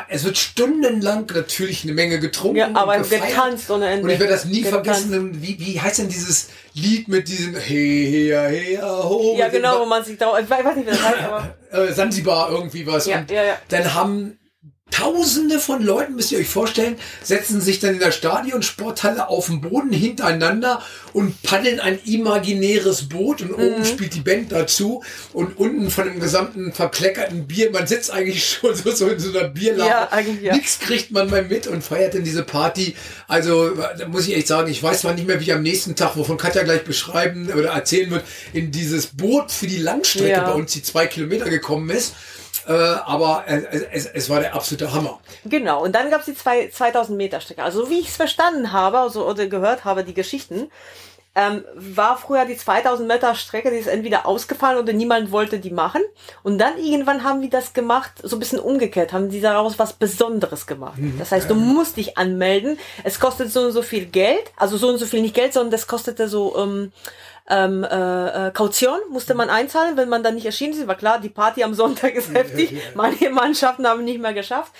es wird stundenlang natürlich eine Menge getrunken. Ja, aber und getanzt ohne Ende. Und ich werde das nie Getanzt. vergessen. Wie, wie heißt denn dieses Lied mit diesem Hey, her, her, ho? Ja, genau, wo man sich da, ich weiß nicht, wie das heißt, aber äh, Sansibar irgendwie was. Ja, und ja, ja. dann haben Tausende von Leuten, müsst ihr euch vorstellen, setzen sich dann in der Stadionsporthalle auf dem Boden hintereinander und paddeln ein imaginäres Boot und Mhm. oben spielt die Band dazu und unten von dem gesamten verkleckerten Bier, man sitzt eigentlich schon so, so in so einer Bierlache. Ja, ja. Nix kriegt man mehr mit und feiert dann diese Party. Also, da muss ich echt sagen, ich weiß zwar nicht mehr, wie ich am nächsten Tag, wovon Katja gleich beschreiben oder erzählen wird, in dieses Boot für die Langstrecke Ja. bei uns, die zwei Kilometer gekommen ist. Äh, aber es, es, es war der absolute Hammer. Genau, und dann gab's die zwei, 2000 Meter Strecke. Also wie ich es verstanden habe also, oder gehört habe, die Geschichten, ähm, war früher die 2000 Meter Strecke, die ist entweder ausgefallen oder niemand wollte die machen. Und dann irgendwann haben die das gemacht, so ein bisschen umgekehrt, haben die daraus was Besonderes gemacht. Das heißt, du musst dich anmelden. Es kostet so und so viel Geld, also so und so viel nicht Geld, sondern das kostete so ähm, ähm, äh, äh, Kaution musste man einzahlen, wenn man dann nicht erschienen ist. War klar, die Party am Sonntag ist heftig. Manche Mannschaften haben nicht mehr geschafft.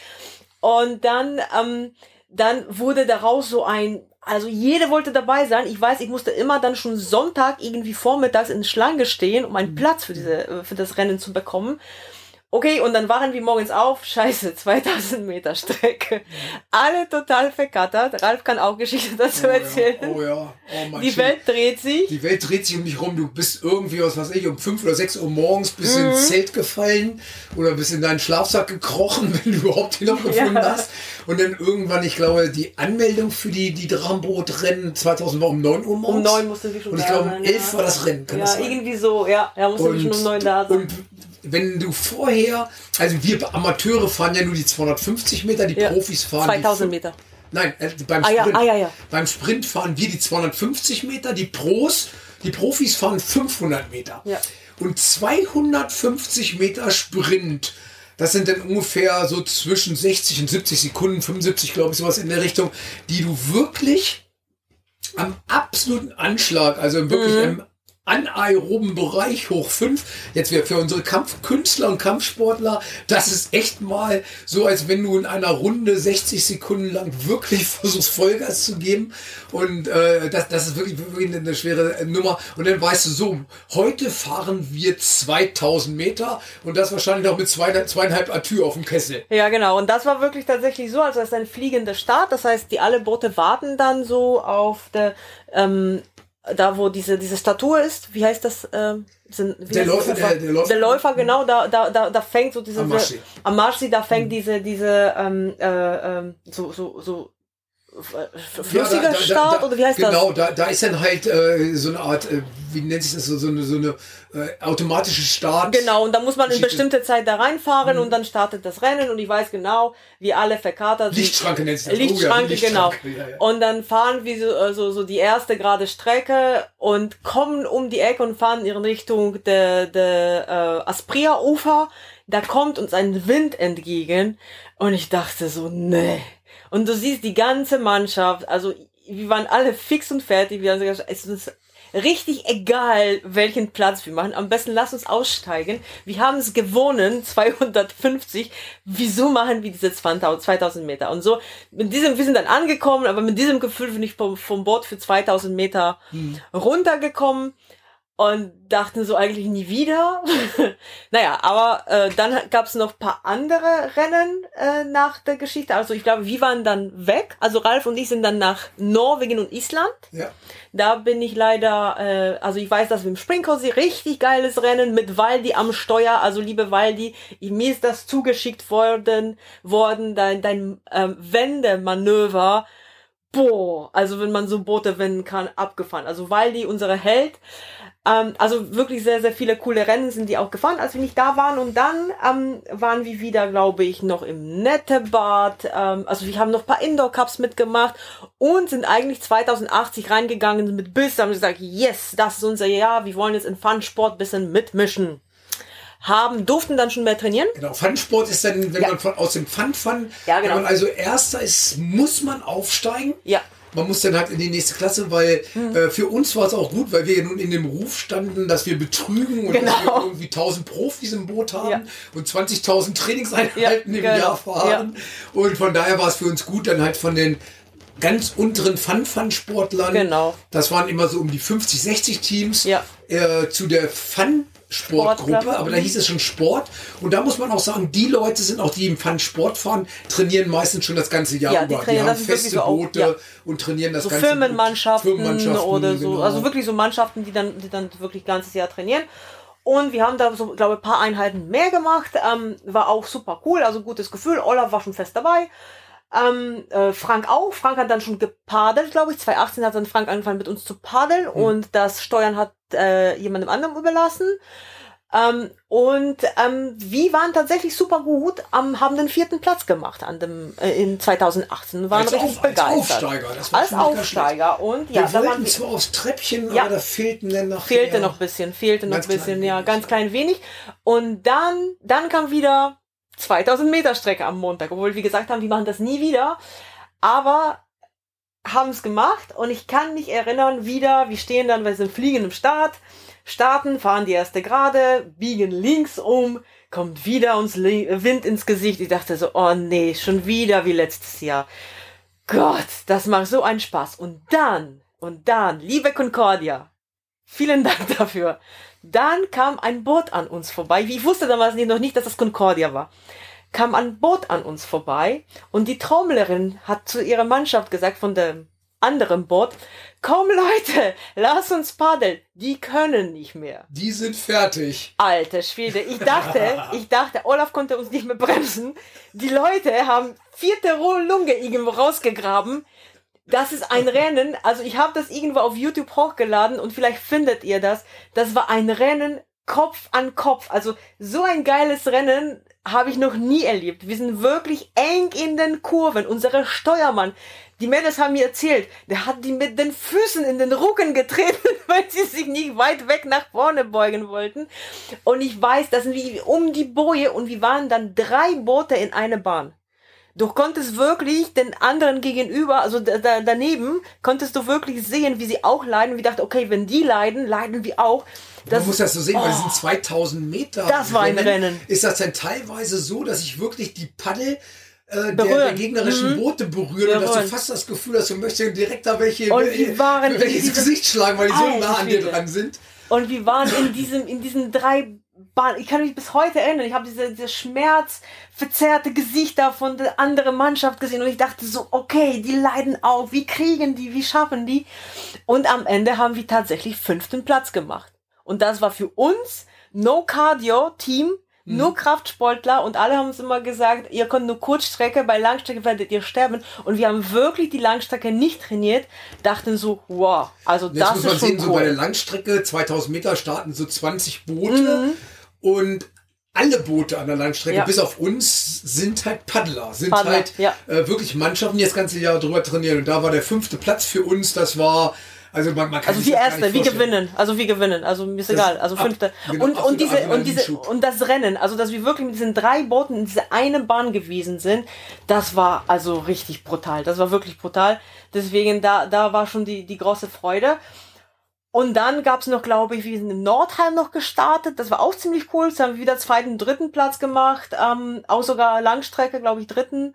Und dann, ähm, dann wurde daraus so ein, also jeder wollte dabei sein. Ich weiß, ich musste immer dann schon Sonntag irgendwie vormittags in Schlange stehen, um einen Platz für diese, äh, für das Rennen zu bekommen. Okay, und dann waren wir morgens auf, scheiße, 2000 Meter Strecke. Alle total verkattert. Ralf kann auch Geschichte dazu erzählen. Oh ja, oh mein Die. Welt dreht sich. Die Welt dreht sich um dich rum. Du bist irgendwie, was weiß ich, um fünf oder sechs Uhr morgens bist Mhm. ins Zelt gefallen oder bist in deinen Schlafsack gekrochen, wenn du überhaupt den noch gefunden Ja. hast. Und dann irgendwann, ich glaube, die Anmeldung für die, die Drachenboot-Rennen 2000 war um 9 Uhr morgens. Um neun musste sie schon Und ich da glaube, um sein, 11 ja. war das Rennen. Kann Ja, das sein? irgendwie so, ja. Ja, musste sie schon um neun da sein. und wenn du vorher, also wir Amateure fahren ja nur die 250 Meter, die Ja. Profis fahren 2000 die Meter. Nein, äh, beim Ah ja, Sprint. ah ja, ja. Beim Sprint fahren wir die 250 Meter, die Pros, die Profis fahren 500 Meter. Und 250 Meter Sprint, das sind dann ungefähr so zwischen 60 und 70 Sekunden, 75 glaube ich, sowas in der Richtung, die du wirklich am absoluten Anschlag, also wirklich im anaeroben Bereich hoch fünf. Jetzt wäre für unsere Kampfkünstler und Kampfsportler, das ist echt mal so, als wenn du in einer Runde 60 Sekunden lang wirklich versuchst, Vollgas zu geben. Und äh, das, das ist wirklich, wirklich eine schwere Nummer. Und dann weißt du so, heute fahren wir 2000 Meter und das wahrscheinlich noch mit zwei, zweieinhalb Atür auf dem Kessel. Ja, genau. Und das war wirklich tatsächlich so, also es ein fliegender Start. Das heißt, die alle Boote warten dann so auf der, ähm, da wo diese, diese Statue ist. Wie heißt das? Ähm, sind, wie Der heißt Läufer, das? der- der Läufer. der Läufer, genau, da, da, da, da fängt so diese, Am Marschsee. am Marschsee, da fängt diese, diese, ähm, äh, ähm, so, so, so, äh, flüssiger Ja, da- da- Start da- oder wie heißt das? Genau, da, da ist dann halt äh, so eine Art, äh, wie nennt sich das, so, so eine, so eine äh, automatische Start. Genau, und da muss man in bestimmte Zeit da reinfahren Mhm. und dann startet das Rennen und ich weiß genau, wie alle verkatert sind. Lichtschranke nennt sich das. Lichtschranke, Oh ja, genau. Ja. Und dann fahren wir so, äh, so, so die erste gerade Strecke und kommen um die Ecke und fahren in Richtung der, der äh, Aspria-Ufer. Da kommt uns ein Wind entgegen und ich dachte so, nee. Und du siehst die ganze Mannschaft, also wir waren alle fix und fertig. Wir haben gesagt, es ist richtig egal, welchen Platz wir machen. Am besten lass uns aussteigen. Wir haben es gewonnen, 250. Wieso machen wir diese 2000 2000 Meter? Und so, mit diesem, wir sind dann angekommen, aber mit diesem Gefühl bin ich vom, vom Boot für 2000 Meter runtergekommen. Und dachten so eigentlich nie wieder. naja, aber äh, dann gab es noch paar andere Rennen äh, nach der Geschichte. Also ich glaube, wir waren dann weg. Also Ralf und ich sind dann nach Norwegen und Island. Ja. Da bin ich leider, äh, also ich weiß, dass wir im Springkorsee richtig geiles Rennen mit Waldi am Steuer. Also liebe Waldi, mir ist das zugeschickt worden, worden dein, dein ähm, Wendemanöver boah, also wenn man so Boote wenden kann, abgefahren. Also Waldi, unsere Held, ähm, also wirklich sehr, sehr viele coole Rennen sind die auch gefahren, als wir nicht da waren. Und dann ähm, waren wir wieder, glaube ich, noch im Nettebad. Ähm, also wir haben noch paar Indoor-Cups mitgemacht und sind eigentlich 2080 reingegangen mit Biss, haben gesagt, yes, das ist unser Jahr, wir wollen jetzt in Fun-Sport bisschen mitmischen haben, durften dann schon mehr trainieren. Genau, Pfannsport ist dann, wenn ja. man von, aus dem Pfand Pfand, ja, genau. wenn man also Erster ist, muss man aufsteigen. Ja. Man muss dann halt in die nächste Klasse, weil hm. äh, für uns war es auch gut, weil wir ja nun in dem Ruf standen, dass wir betrügen und genau. dass wir irgendwie 1000 Profis im Boot haben ja. und 20.000 Trainingseinheiten im genau. Jahr fahren. Und von daher war es für uns gut, dann halt von den ganz unteren Fun-Fun-Sportlern, genau. das waren immer so um die 50, 60 Teams, ja. äh, zu der Fun Sportgruppe, aber da hieß es schon Sport. Und da muss man auch sagen, die Leute sind auch, die im Fun Sport fahren, trainieren meistens schon das ganze Jahr ja, über. Die, die haben feste Boote ja. und trainieren das so ganze Firmenmannschaften, Firmenmannschaften oder so. Genau. Also wirklich so Mannschaften, die dann, die dann wirklich ganzes Jahr trainieren. Und wir haben da so, glaube ich, ein paar Einheiten mehr gemacht. Ähm, war auch super cool, also gutes Gefühl. Olaf war schon fest dabei. Ähm, äh, Frank auch. Frank hat dann schon gepadelt, glaube ich. 2018 hat dann Frank angefangen mit uns zu paddeln mhm. und das Steuern hat äh, jemandem anderem überlassen. Ähm, und ähm, wir waren tatsächlich super gut, ähm, haben den vierten Platz gemacht an dem äh, in 2018, waren als richtig auf, begeistert. Als Aufsteiger, das war als Aufsteiger und ja, wir da wollten zwar aufs Treppchen, ja, aber da fehlten dann noch fehlte noch bisschen, fehlte noch ein bisschen, ja, ganz klein wenig. Und dann, dann kam wieder 2000 Meter Strecke am Montag, obwohl wir gesagt haben, wir machen das nie wieder, aber haben es gemacht und ich kann mich erinnern wieder, wir stehen dann bei diesem fliegenden Start starten, fahren die erste Gerade, biegen links um, kommt wieder uns Wind ins Gesicht. Ich dachte so, oh nee, schon wieder wie letztes Jahr. Gott, das macht so einen Spaß. Und dann, und dann, liebe Concordia, vielen Dank dafür. Dann kam ein Boot an uns vorbei. Ich wusste damals noch nicht, dass das Concordia war. Kam ein Boot an uns vorbei und die Trommlerin hat zu ihrer Mannschaft gesagt von dem anderen Boot, komm Leute, lass uns paddeln. Die können nicht mehr. Die sind fertig. Alter Schwede, ich dachte, ich dachte, Olaf konnte uns nicht mehr bremsen. Die Leute haben vierte Lunge irgendwo rausgegraben. Das ist ein Rennen, also ich habe das irgendwo auf YouTube hochgeladen und vielleicht findet ihr das. Das war ein Rennen Kopf an Kopf. Also so ein geiles Rennen habe ich noch nie erlebt. Wir sind wirklich eng in den Kurven. Unsere Steuermann, die Mädels haben mir erzählt, der hat die mit den Füßen in den Rücken getreten, weil sie sich nicht weit weg nach vorne beugen wollten. Und ich weiß, das sind wie um die Boje und wir waren dann drei Boote in eine Bahn. Du konntest wirklich den anderen gegenüber, also da, da, daneben, konntest du wirklich sehen, wie sie auch leiden. Und ich dachte, okay, wenn die leiden, leiden wir auch. Das, Man muss das so sehen, oh, weil es sind 2000 Meter. Das war ein Rennen. Ist das dann teilweise so, dass ich wirklich die Paddel äh, der, der, gegnerischen mhm. Boote berühren und dass du fast das Gefühl hast, du möchtest direkt da welche, und wir waren welches Gesicht schlagen, weil die so nah an dir dran sind. Und wir waren in diesem, in diesen drei. Ich kann mich bis heute erinnern. Ich habe diese, diese schmerzverzerrte Gesichter von der anderen Mannschaft gesehen und ich dachte so, okay, die leiden auch. Wie kriegen die? Wie schaffen die? Und am Ende haben wir tatsächlich fünften Platz gemacht. Und das war für uns No Cardio Team nur mhm. Kraftsportler und alle haben uns immer gesagt, ihr könnt nur Kurzstrecke, bei Langstrecke werdet ihr sterben. Und wir haben wirklich die Langstrecke nicht trainiert, dachten so, wow, also Jetzt das muss man ist schon sehen, cool. so bei der Langstrecke, 2000 Meter starten so 20 Boote mhm. Und alle Boote an der Langstrecke, ja. bis auf uns, sind halt Paddler, sind Paddler, halt ja. äh, wirklich Mannschaften, die das ganze Jahr drüber trainieren. Und da war der fünfte Platz für uns, das war also man, man kann Also die erste, wir gewinnen. Also wir gewinnen. Also mir ist das egal. Also fünfte. Genau, und, und diese, und diese, und das Rennen, also dass wir wirklich mit diesen drei Booten in diese eine Bahn gewesen sind, das war also richtig brutal. Das war wirklich brutal. Deswegen, da, da war schon die, die große Freude. Und dann gab's noch, glaube ich, wir sind in Nordheim noch gestartet. Das war auch ziemlich cool. Da haben wir wieder zweiten, dritten Platz gemacht. Ähm, auch sogar Langstrecke, glaube ich, dritten.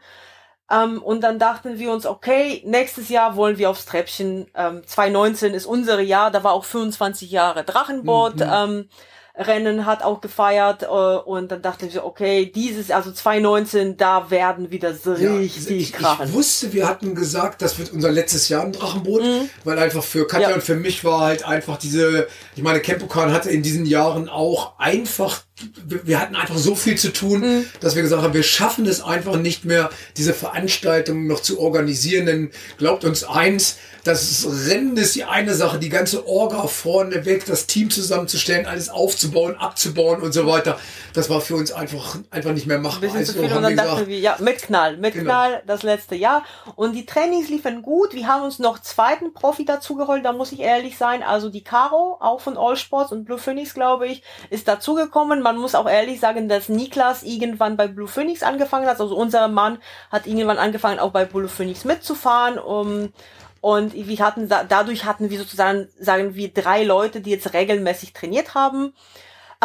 Ähm, und dann dachten wir uns, okay, nächstes Jahr wollen wir aufs Treppchen. Ähm, 2019 ist unser Jahr, da war auch 25 Jahre Drachenboot. Mhm. Ähm, Rennen hat auch gefeiert äh, und dann dachte ich, okay, dieses, also 2019, da werden wieder so ja, richtig ich, krachen. Ich wusste, wir hatten gesagt, das wird unser letztes Jahr im Drachenboot, mhm. weil einfach für Katja ja. und für mich war halt einfach diese, ich meine, Campokan hatte in diesen Jahren auch einfach wir hatten einfach so viel zu tun, mhm. dass wir gesagt haben, wir schaffen es einfach nicht mehr, diese Veranstaltung noch zu organisieren. Denn glaubt uns eins, das Rennen ist die eine Sache, die ganze Orga vorne weg, das Team zusammenzustellen, alles aufzubauen, abzubauen und so weiter. Das war für uns einfach, einfach nicht mehr machbar. Ein also, zu viel und dann dachten wir, ja, mit Knall, mit genau. Knall das letzte Jahr. Und die Trainings liefen gut. Wir haben uns noch zweiten Profi dazugeholt, da muss ich ehrlich sein. Also die Caro, auch von All Sports und Blue Phoenix, glaube ich, ist dazugekommen. Man muss auch ehrlich sagen, dass Niklas irgendwann bei Blue Phoenix angefangen hat. Also unser Mann hat irgendwann angefangen, auch bei Blue Phoenix mitzufahren. Um, und wir hatten, dadurch hatten wir sozusagen, sagen wir, drei Leute, die jetzt regelmäßig trainiert haben.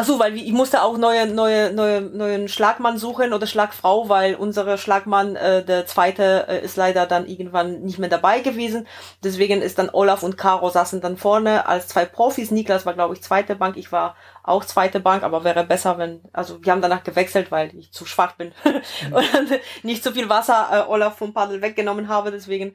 Ach so, weil ich musste auch neue, neue, neue, neuen Schlagmann suchen oder Schlagfrau, weil unsere Schlagmann, äh, der zweite, äh, ist leider dann irgendwann nicht mehr dabei gewesen. Deswegen ist dann Olaf und Caro saßen dann vorne als zwei Profis. Niklas war, glaube ich, zweite Bank. Ich war auch zweite Bank, aber wäre besser, wenn, also wir haben danach gewechselt, weil ich zu schwach bin mhm. und nicht so viel Wasser äh, Olaf vom Paddel weggenommen habe. Deswegen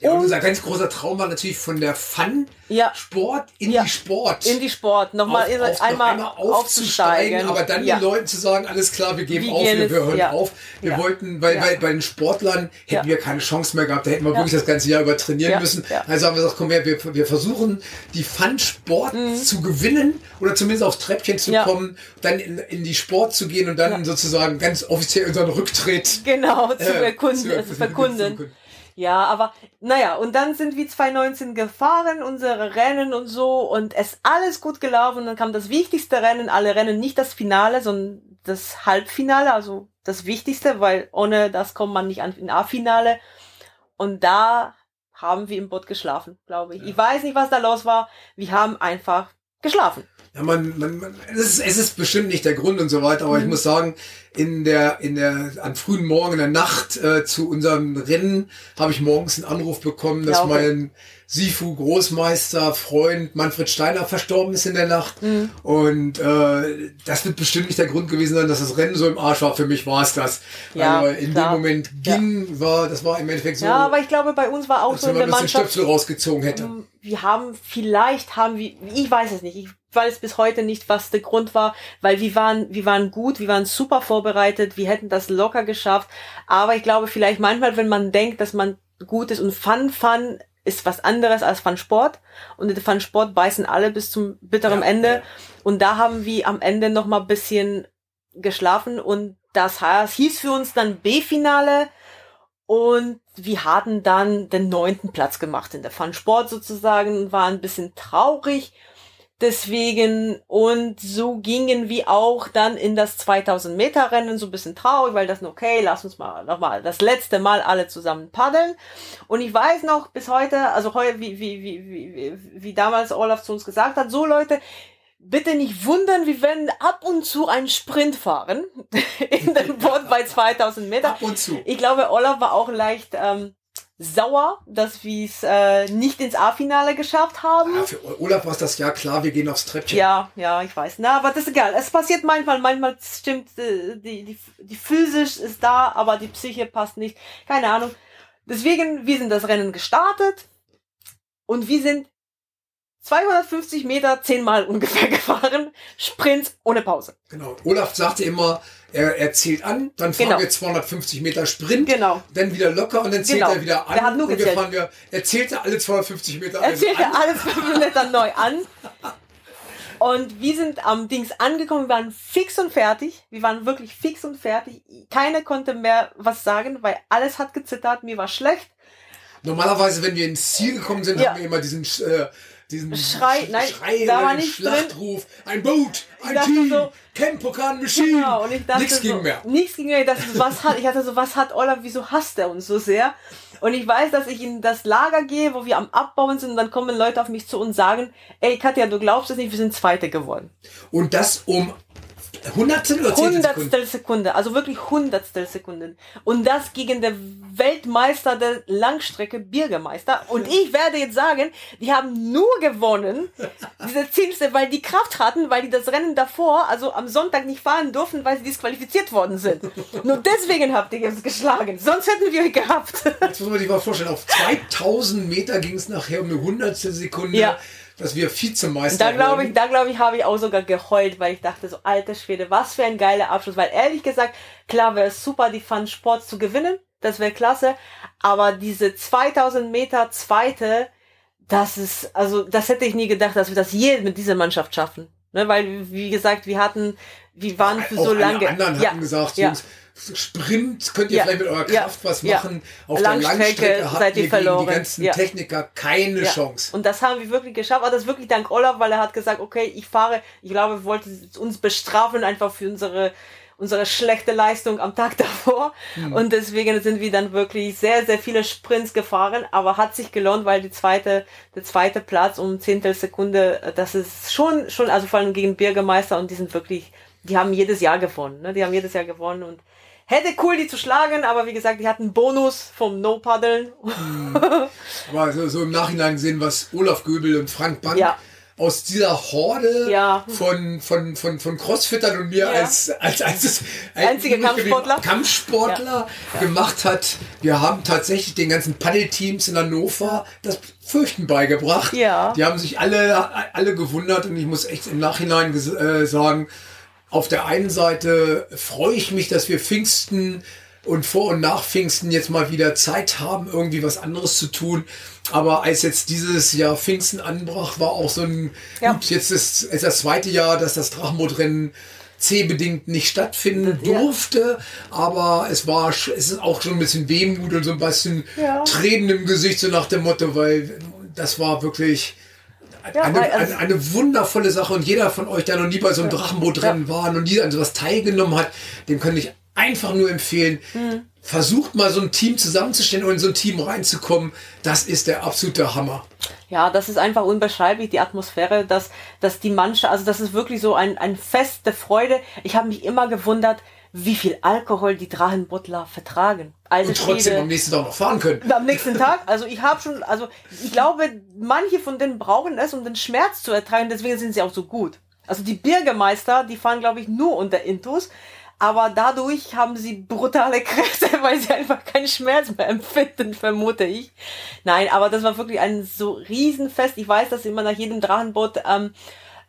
ja, und unser ganz großer Traum war natürlich von der Fun-Sport ja. in ja. die Sport. In die Sport. Nochmal auf, auf, einmal, noch einmal aufzusteigen, aber dann den Leuten zu sagen, alles klar, wir geben wir auf, wir, wir hören auf. Wir wollten, weil, weil bei den Sportlern hätten wir keine Chance mehr gehabt, da hätten wir wirklich das ganze Jahr über trainieren müssen. Also haben wir gesagt, komm her, wir, wir versuchen die Fun-Sport mhm. zu gewinnen oder zumindest aufs Treppchen zu kommen, dann in, in die Sport zu gehen und dann sozusagen ganz offiziell unseren Rücktritt genau, zu, äh, erkunden, zu, zu verkunden. Ja, aber naja, und dann sind wir 2019 gefahren, unsere Rennen und so, und es alles gut gelaufen. Dann kam das wichtigste Rennen, alle Rennen, nicht das Finale, sondern das Halbfinale, also das Wichtigste, weil ohne das kommt man nicht an ein A-Finale. Und da haben wir im Boot geschlafen, glaube ich. Ja. Ich weiß nicht, was da los war. Wir haben einfach geschlafen. Ja, man, man, man es, ist, es ist bestimmt nicht der Grund und so weiter, aber mhm. ich muss sagen, in der, in der, an frühen Morgen in der Nacht äh, zu unserem Rennen habe ich morgens einen Anruf bekommen, dass okay. mein Sifu Großmeister Freund Manfred Steiner verstorben ist in der Nacht. Mhm. Und äh, das wird bestimmt nicht der Grund gewesen sein, dass das Rennen so im Arsch war. Für mich war es das. Ja, aber in klar. dem Moment ging, ja. war, das war im Endeffekt so. Ja, aber ich glaube, bei uns war auch so wenn man das Stöpsel rausgezogen hätte. Mm, wir haben, vielleicht haben wir, ich weiß es nicht, ich weiß bis heute nicht, was der Grund war, weil wir waren, wir waren gut, wir waren super vorbereitet, wir hätten das locker geschafft. Aber ich glaube, vielleicht manchmal, wenn man denkt, dass man gut ist und Fun, Fun ist was anderes als Fun Sport. Und in Fun Sport beißen alle bis zum bitteren ja, Ende. Und da haben wir am Ende noch mal bisschen geschlafen und das heißt, hieß für uns dann B-Finale und wir hatten dann den neunten Platz gemacht in der Fun Sport sozusagen, war ein bisschen traurig Deswegen, und so gingen wir auch dann in das 2000 Meter Rennen, so ein bisschen traurig, weil das, okay, lass uns mal nochmal das letzte Mal alle zusammen paddeln. Und ich weiß noch bis heute, also heute, wie, wie, wie, wie, wie damals Olaf zu uns gesagt hat, so Leute, bitte nicht wundern, wir werden ab und zu einen Sprint fahren in dem Boot bei 2000 Meter. Ab und zu. Ich glaube, Olaf war auch leicht, ähm, sauer, dass wir es äh, nicht ins A-Finale geschafft haben. Ja, für Olaf war es das ja klar, wir gehen aufs Treppchen. Ja, ja, ich weiß. Na, aber das ist egal. Es passiert manchmal, manchmal stimmt, äh, die, die, die physisch ist da, aber die Psyche passt nicht. Keine Ahnung. Deswegen, wir sind das Rennen gestartet und wir sind 250 Meter zehnmal ungefähr gefahren, Sprint ohne Pause. Genau. Olaf sagte immer, er, er zählt an, dann fahren genau. wir 250 Meter Sprint, genau. dann wieder locker und dann zählt genau. er wieder an. Der hat nur und gezählt. wir fahren wir, er zählte alle 250 Meter Er zählte an. alle 5 Meter neu an. Und wir sind am Dings angekommen, wir waren fix und fertig. Wir waren wirklich fix und fertig. Keiner konnte mehr was sagen, weil alles hat gezittert, mir war schlecht. Normalerweise, wenn wir ins Ziel gekommen sind, ja. haben wir immer diesen äh, diesen Schrei, nein, Schrei da war nicht Schlachtruf, drin. ein Boot, ein Team, so, Campokan Machine. Genau, und ich dachte nichts so, ging mehr. Nichts ging mehr. Ich dachte was hat, ich hatte so, was hat Olaf, wieso hasst er uns so sehr? Und ich weiß, dass ich in das Lager gehe, wo wir am Abbauen sind, und dann kommen Leute auf mich zu und sagen, ey Katja, du glaubst es nicht, wir sind Zweite geworden. Und das um Hundertstel oder Hundertstel Sekunde? Sekunde, also wirklich Hundertstel Sekunden. Und das gegen den Weltmeister der Langstrecke, Bürgermeister. Und ich werde jetzt sagen, die haben nur gewonnen, diese Zielste, weil die Kraft hatten, weil die das Rennen davor, also am Sonntag nicht fahren durften, weil sie disqualifiziert worden sind. nur deswegen habt ihr jetzt geschlagen. Sonst hätten wir euch gehabt. Jetzt muss man sich mal vorstellen, auf 2000 Meter ging es nachher um eine Hundertstel Sekunde. Ja dass wir Vizemeister Da glaube ich, da glaube ich, habe ich auch sogar geheult, weil ich dachte so, alter Schwede, was für ein geiler Abschluss. Weil ehrlich gesagt, klar wäre es super, die Fun Sports zu gewinnen. Das wäre klasse. Aber diese 2000 Meter zweite, das ist, also, das hätte ich nie gedacht, dass wir das je mit dieser Mannschaft schaffen. Ne, weil, wie gesagt, wir hatten, wir waren für so lange. Die anderen ja, hatten gesagt, ja. Jungs, Sprint könnt ihr Ja, vielleicht mit eurer ja, Kraft was ja. machen. Auf Langstrecke der Langstrecke seid habt ihr verloren. die ganzen Ja. Techniker keine Ja. Chance. Und das haben wir wirklich geschafft. Aber das ist wirklich dank Olaf, weil er hat gesagt, okay, ich fahre, ich glaube, er wollte uns bestrafen einfach für unsere unsere schlechte Leistung am Tag davor. Und deswegen sind wir dann wirklich sehr, sehr viele Sprints gefahren, aber hat sich gelohnt, weil die zweite, der zweite Platz um Zehntel Sekunde, äh, das ist schon, schon, also vor allem gegen Bürgermeister und die sind wirklich, die haben jedes Jahr gewonnen, ne? Die haben jedes Jahr gewonnen und hätte cool, die zu schlagen, aber wie gesagt, die hatten einen Bonus vom No-Paddeln. Aber so, so im Nachhinein gesehen, was Olaf Göbel und Frank Bank Ja. aus dieser Horde Ja. von, von, von, von Crossfittern und mir Ja. als, als, als, als Einzige Kampfsportler. Kampfsportler gemacht hat. Wir haben tatsächlich den ganzen Paddelteams in Hannover das Fürchten beigebracht. Die haben sich alle, alle gewundert und ich muss echt im Nachhinein äh, sagen, auf der einen Seite freue ich mich, dass wir Pfingsten und vor und nach Pfingsten jetzt mal wieder Zeit haben, irgendwie was anderes zu tun. Aber als jetzt dieses Jahr Pfingsten anbrach, war auch so ein, Ja. gut, jetzt ist, ist das zweite Jahr, dass das Drachenbootrennen C-bedingt nicht stattfinden Ja. durfte, aber es war, es ist auch schon ein bisschen Wehmut und so ein bisschen Ja. Tränen im Gesicht, so nach dem Motto, weil das war wirklich, Ja, eine, also- eine, eine wundervolle Sache und jeder von euch, der noch nie bei so einem Drachenbootrennen war, noch nie an sowas teilgenommen hat, dem kann ich einfach nur empfehlen, Mhm. versucht mal so ein Team zusammenzustellen und in so ein Team reinzukommen. Das ist der absolute Hammer. Ja, das ist einfach unbeschreiblich, die Atmosphäre, dass, dass die Mannschaft, also das ist wirklich so ein, ein Fest der Freude. Ich habe mich immer gewundert, wie viel Alkohol die Drachenbuttler vertragen. Alte Und trotzdem Schwede. am nächsten Tag noch fahren können. Am nächsten Tag, also ich habe schon, also ich glaube, manche von denen brauchen es, um den Schmerz zu ertragen, deswegen sind sie auch so gut. Also die Bürgermeister, die fahren, glaube ich, nur unter Intus, aber dadurch haben sie brutale Kräfte, weil sie einfach keinen Schmerz mehr empfinden, vermute ich. Nein, aber das war wirklich ein so Riesenfest. Ich weiß, dass immer nach jedem Drachenboot ähm,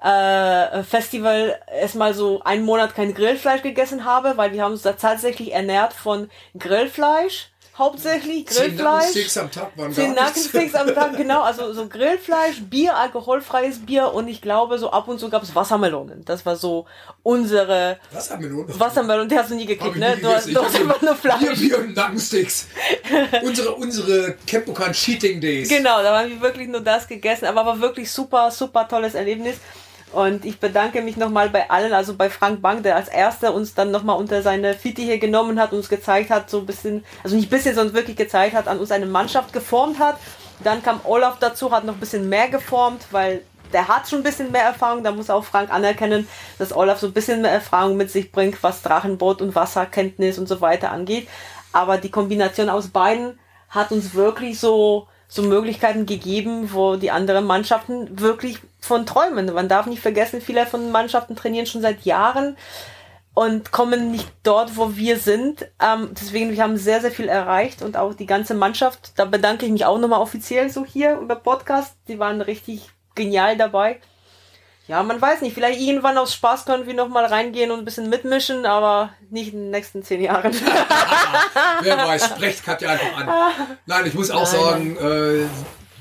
äh, Festival erstmal so einen Monat kein Grillfleisch gegessen habe, weil wir haben uns da tatsächlich ernährt von Grillfleisch, hauptsächlich Zehn Grillfleisch. Nackensteaks am Tag waren Zehn. Nackensteaks am Tag, genau. Also so Grillfleisch, Bier, alkoholfreies Bier und ich glaube, so ab und zu gab es Wassermelonen. Das war so unsere Wassermelone. Wassermelonen. Die hast du nie gekriegt, ne? nie Du hast, du hast einfach nur Bier, Fleisch. Bier und Nackensticks. unsere, unsere Campokan Cheating Days. Genau, da haben wir wirklich nur das gegessen, aber war wirklich super, super tolles Erlebnis. Und ich bedanke mich nochmal bei allen, also bei Frank Bank, der als erster uns dann nochmal unter seine Fittiche genommen hat, uns gezeigt hat, so ein bisschen, also nicht ein bisschen, sondern wirklich gezeigt hat, an uns eine Mannschaft geformt hat. Dann kam Olaf dazu, hat noch ein bisschen mehr geformt, weil der hat schon ein bisschen mehr Erfahrung, da muss auch Frank anerkennen, dass Olaf so ein bisschen mehr Erfahrung mit sich bringt, was Drachenboot und Wasserkenntnis und so weiter angeht. Aber die Kombination aus beiden hat uns wirklich so, so Möglichkeiten gegeben, wo die anderen Mannschaften wirklich von träumen. Man darf nicht vergessen, viele von Mannschaften trainieren schon seit Jahren und kommen nicht dort, wo wir sind. Ähm, deswegen, wir haben sehr, sehr viel erreicht und auch die ganze Mannschaft. Da bedanke ich mich auch nochmal offiziell so hier über Podcast. Die waren richtig genial dabei. Ja, man weiß nicht, vielleicht irgendwann aus Spaß können wir nochmal reingehen und ein bisschen mitmischen, aber nicht in den nächsten zehn Jahren. Wer weiß, sprecht Katja einfach an. Nein, ich muss auch sagen, äh,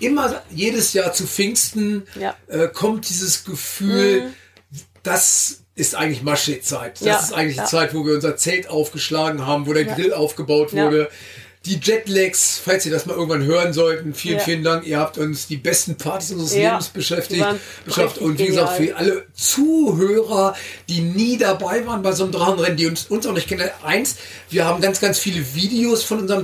immer jedes Jahr zu Pfingsten Ja. äh, kommt dieses Gefühl, das ist eigentlich Maschezeit. Das Ja, ist eigentlich ja. die Zeit, wo wir unser Zelt aufgeschlagen haben, wo der Grill aufgebaut Ja. wurde. Die Jetlags, falls ihr das mal irgendwann hören sollten, vielen, Ja. vielen Dank. Ihr habt uns die besten Partys unseres Ja, Lebens beschäftigt. beschafft. Und wie gesagt, für alle Zuhörer, die nie dabei waren bei so einem Drachenrennen, die uns, uns auch nicht kennen. Eins, wir haben ganz, ganz viele Videos von unserem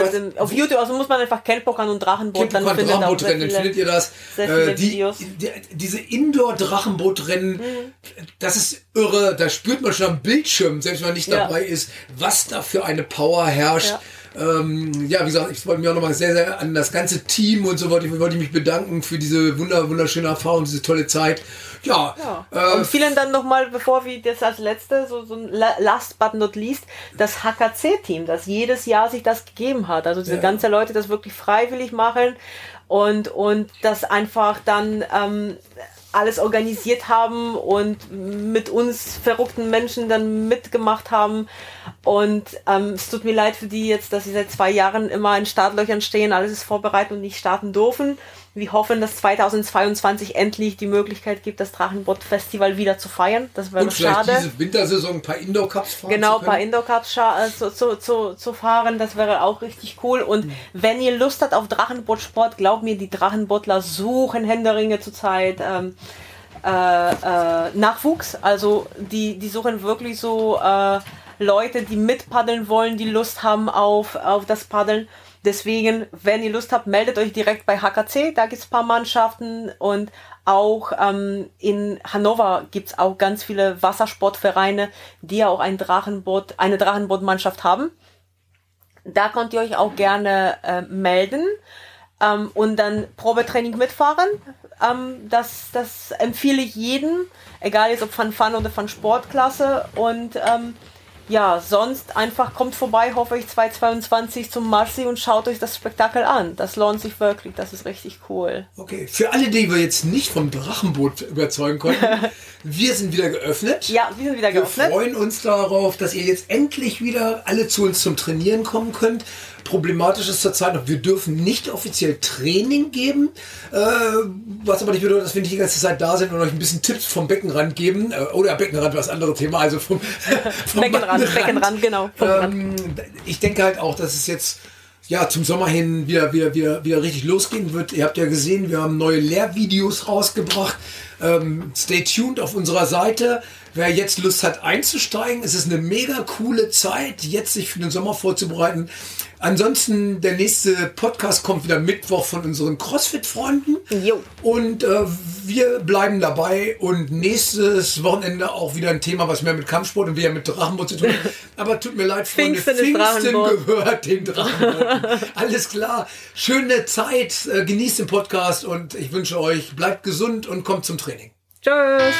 weiß- in, auf YouTube, also muss man einfach Kenpokan und Drachenboot, dann findet Drachenbootrennen, dann findet ihr das. sehr viele Äh, die, Videos. die, diese Indoor-Drachenbootrennen, Mhm. das ist irre. Da spürt man schon am Bildschirm, selbst wenn man nicht Ja. dabei ist, was da für eine Power herrscht. Ja. Ähm, ja, wie gesagt, ich wollte mich auch nochmal sehr, sehr an das ganze Team und so wollte ich, wollte ich mich bedanken für diese wunder, wunderschöne Erfahrung, diese tolle Zeit. Ja, Ja. Äh, und vielen dann nochmal, bevor wir das als letzte, so, so ein la- last but not least, das HKC-Team, das jedes Jahr sich das gegeben hat. Also diese Ja. ganze Leute das wirklich freiwillig machen und, und das einfach dann ähm, alles organisiert haben und mit uns verrückten Menschen dann mitgemacht haben. Und ähm, es tut mir leid für die jetzt, dass sie seit zwei Jahren immer in Startlöchern stehen, alles ist vorbereitet und nicht starten dürfen. Wir hoffen, dass 2022 endlich die Möglichkeit gibt, das Drachenboot-Festival wieder zu feiern. Das wäre und vielleicht schade. diese Wintersaison ein paar Indoor-Cups fahren Genau, zu bei können. Indoor Cups scha- äh, zu, zu, zu, zu fahren, das wäre auch richtig cool. Und wenn ihr Lust habt auf Drachenbootsport, glaubt mir, die Drachenbootler suchen Händeringe zurzeit. Ähm, äh, äh, Nachwuchs, also die, die suchen wirklich so äh, Leute, die mitpaddeln wollen, die Lust haben auf, auf das Paddeln. Deswegen, wenn ihr Lust habt, meldet euch direkt bei HKC, da gibt's ein paar Mannschaften und auch ähm, in Hannover gibt's auch ganz viele Wassersportvereine, die auch ein Drachenboot, eine Drachenbootmannschaft haben. Da könnt ihr euch auch gerne äh, melden ähm, und dann Probetraining mitfahren. Ähm, das, das empfehle ich jedem, egal jetzt ob von Fun oder von Sportklasse. Und ähm, ja, sonst einfach kommt vorbei, hoffe ich, 2022 zum Marsi und schaut euch das Spektakel an. Das lohnt sich wirklich, das ist richtig cool. Okay, für alle, die wir jetzt nicht vom Drachenboot überzeugen konnten, wir sind wieder geöffnet. Ja, wir sind wieder Wir geöffnet. freuen uns darauf, dass ihr jetzt endlich wieder alle zu uns zum Trainieren kommen könnt. Problematisch ist zurzeit noch, wir dürfen nicht offiziell Training geben, äh, was aber nicht bedeutet, dass wir nicht die ganze Zeit da sind und euch ein bisschen Tipps vom Beckenrand geben. Äh, oder Beckenrand war das andere Thema, also vom, vom Beckenrand, Mattenrand. Beckenrand, genau. Ähm, ich denke halt auch, dass es jetzt ja zum Sommer hin wieder, wieder, wieder, wieder richtig losgehen wird. Ihr habt ja gesehen, wir haben neue Lehrvideos rausgebracht. Ähm, stay tuned auf unserer Seite. Wer jetzt Lust hat einzusteigen, es ist eine mega coole Zeit, jetzt sich für den Sommer vorzubereiten. Ansonsten, der nächste Podcast kommt wieder Mittwoch von unseren CrossFit-Freunden. Jo. Und äh, wir bleiben dabei und nächstes Wochenende auch wieder ein Thema, was mehr mit Kampfsport und wieder mit Drachenboot zu tun hat. Aber tut mir leid, Freunde, Pfingsten Drachenboot. gehört dem Drachenboot. Alles klar. Schöne Zeit, äh, genießt den Podcast und ich wünsche euch, bleibt gesund und kommt zum Training. Tschüss.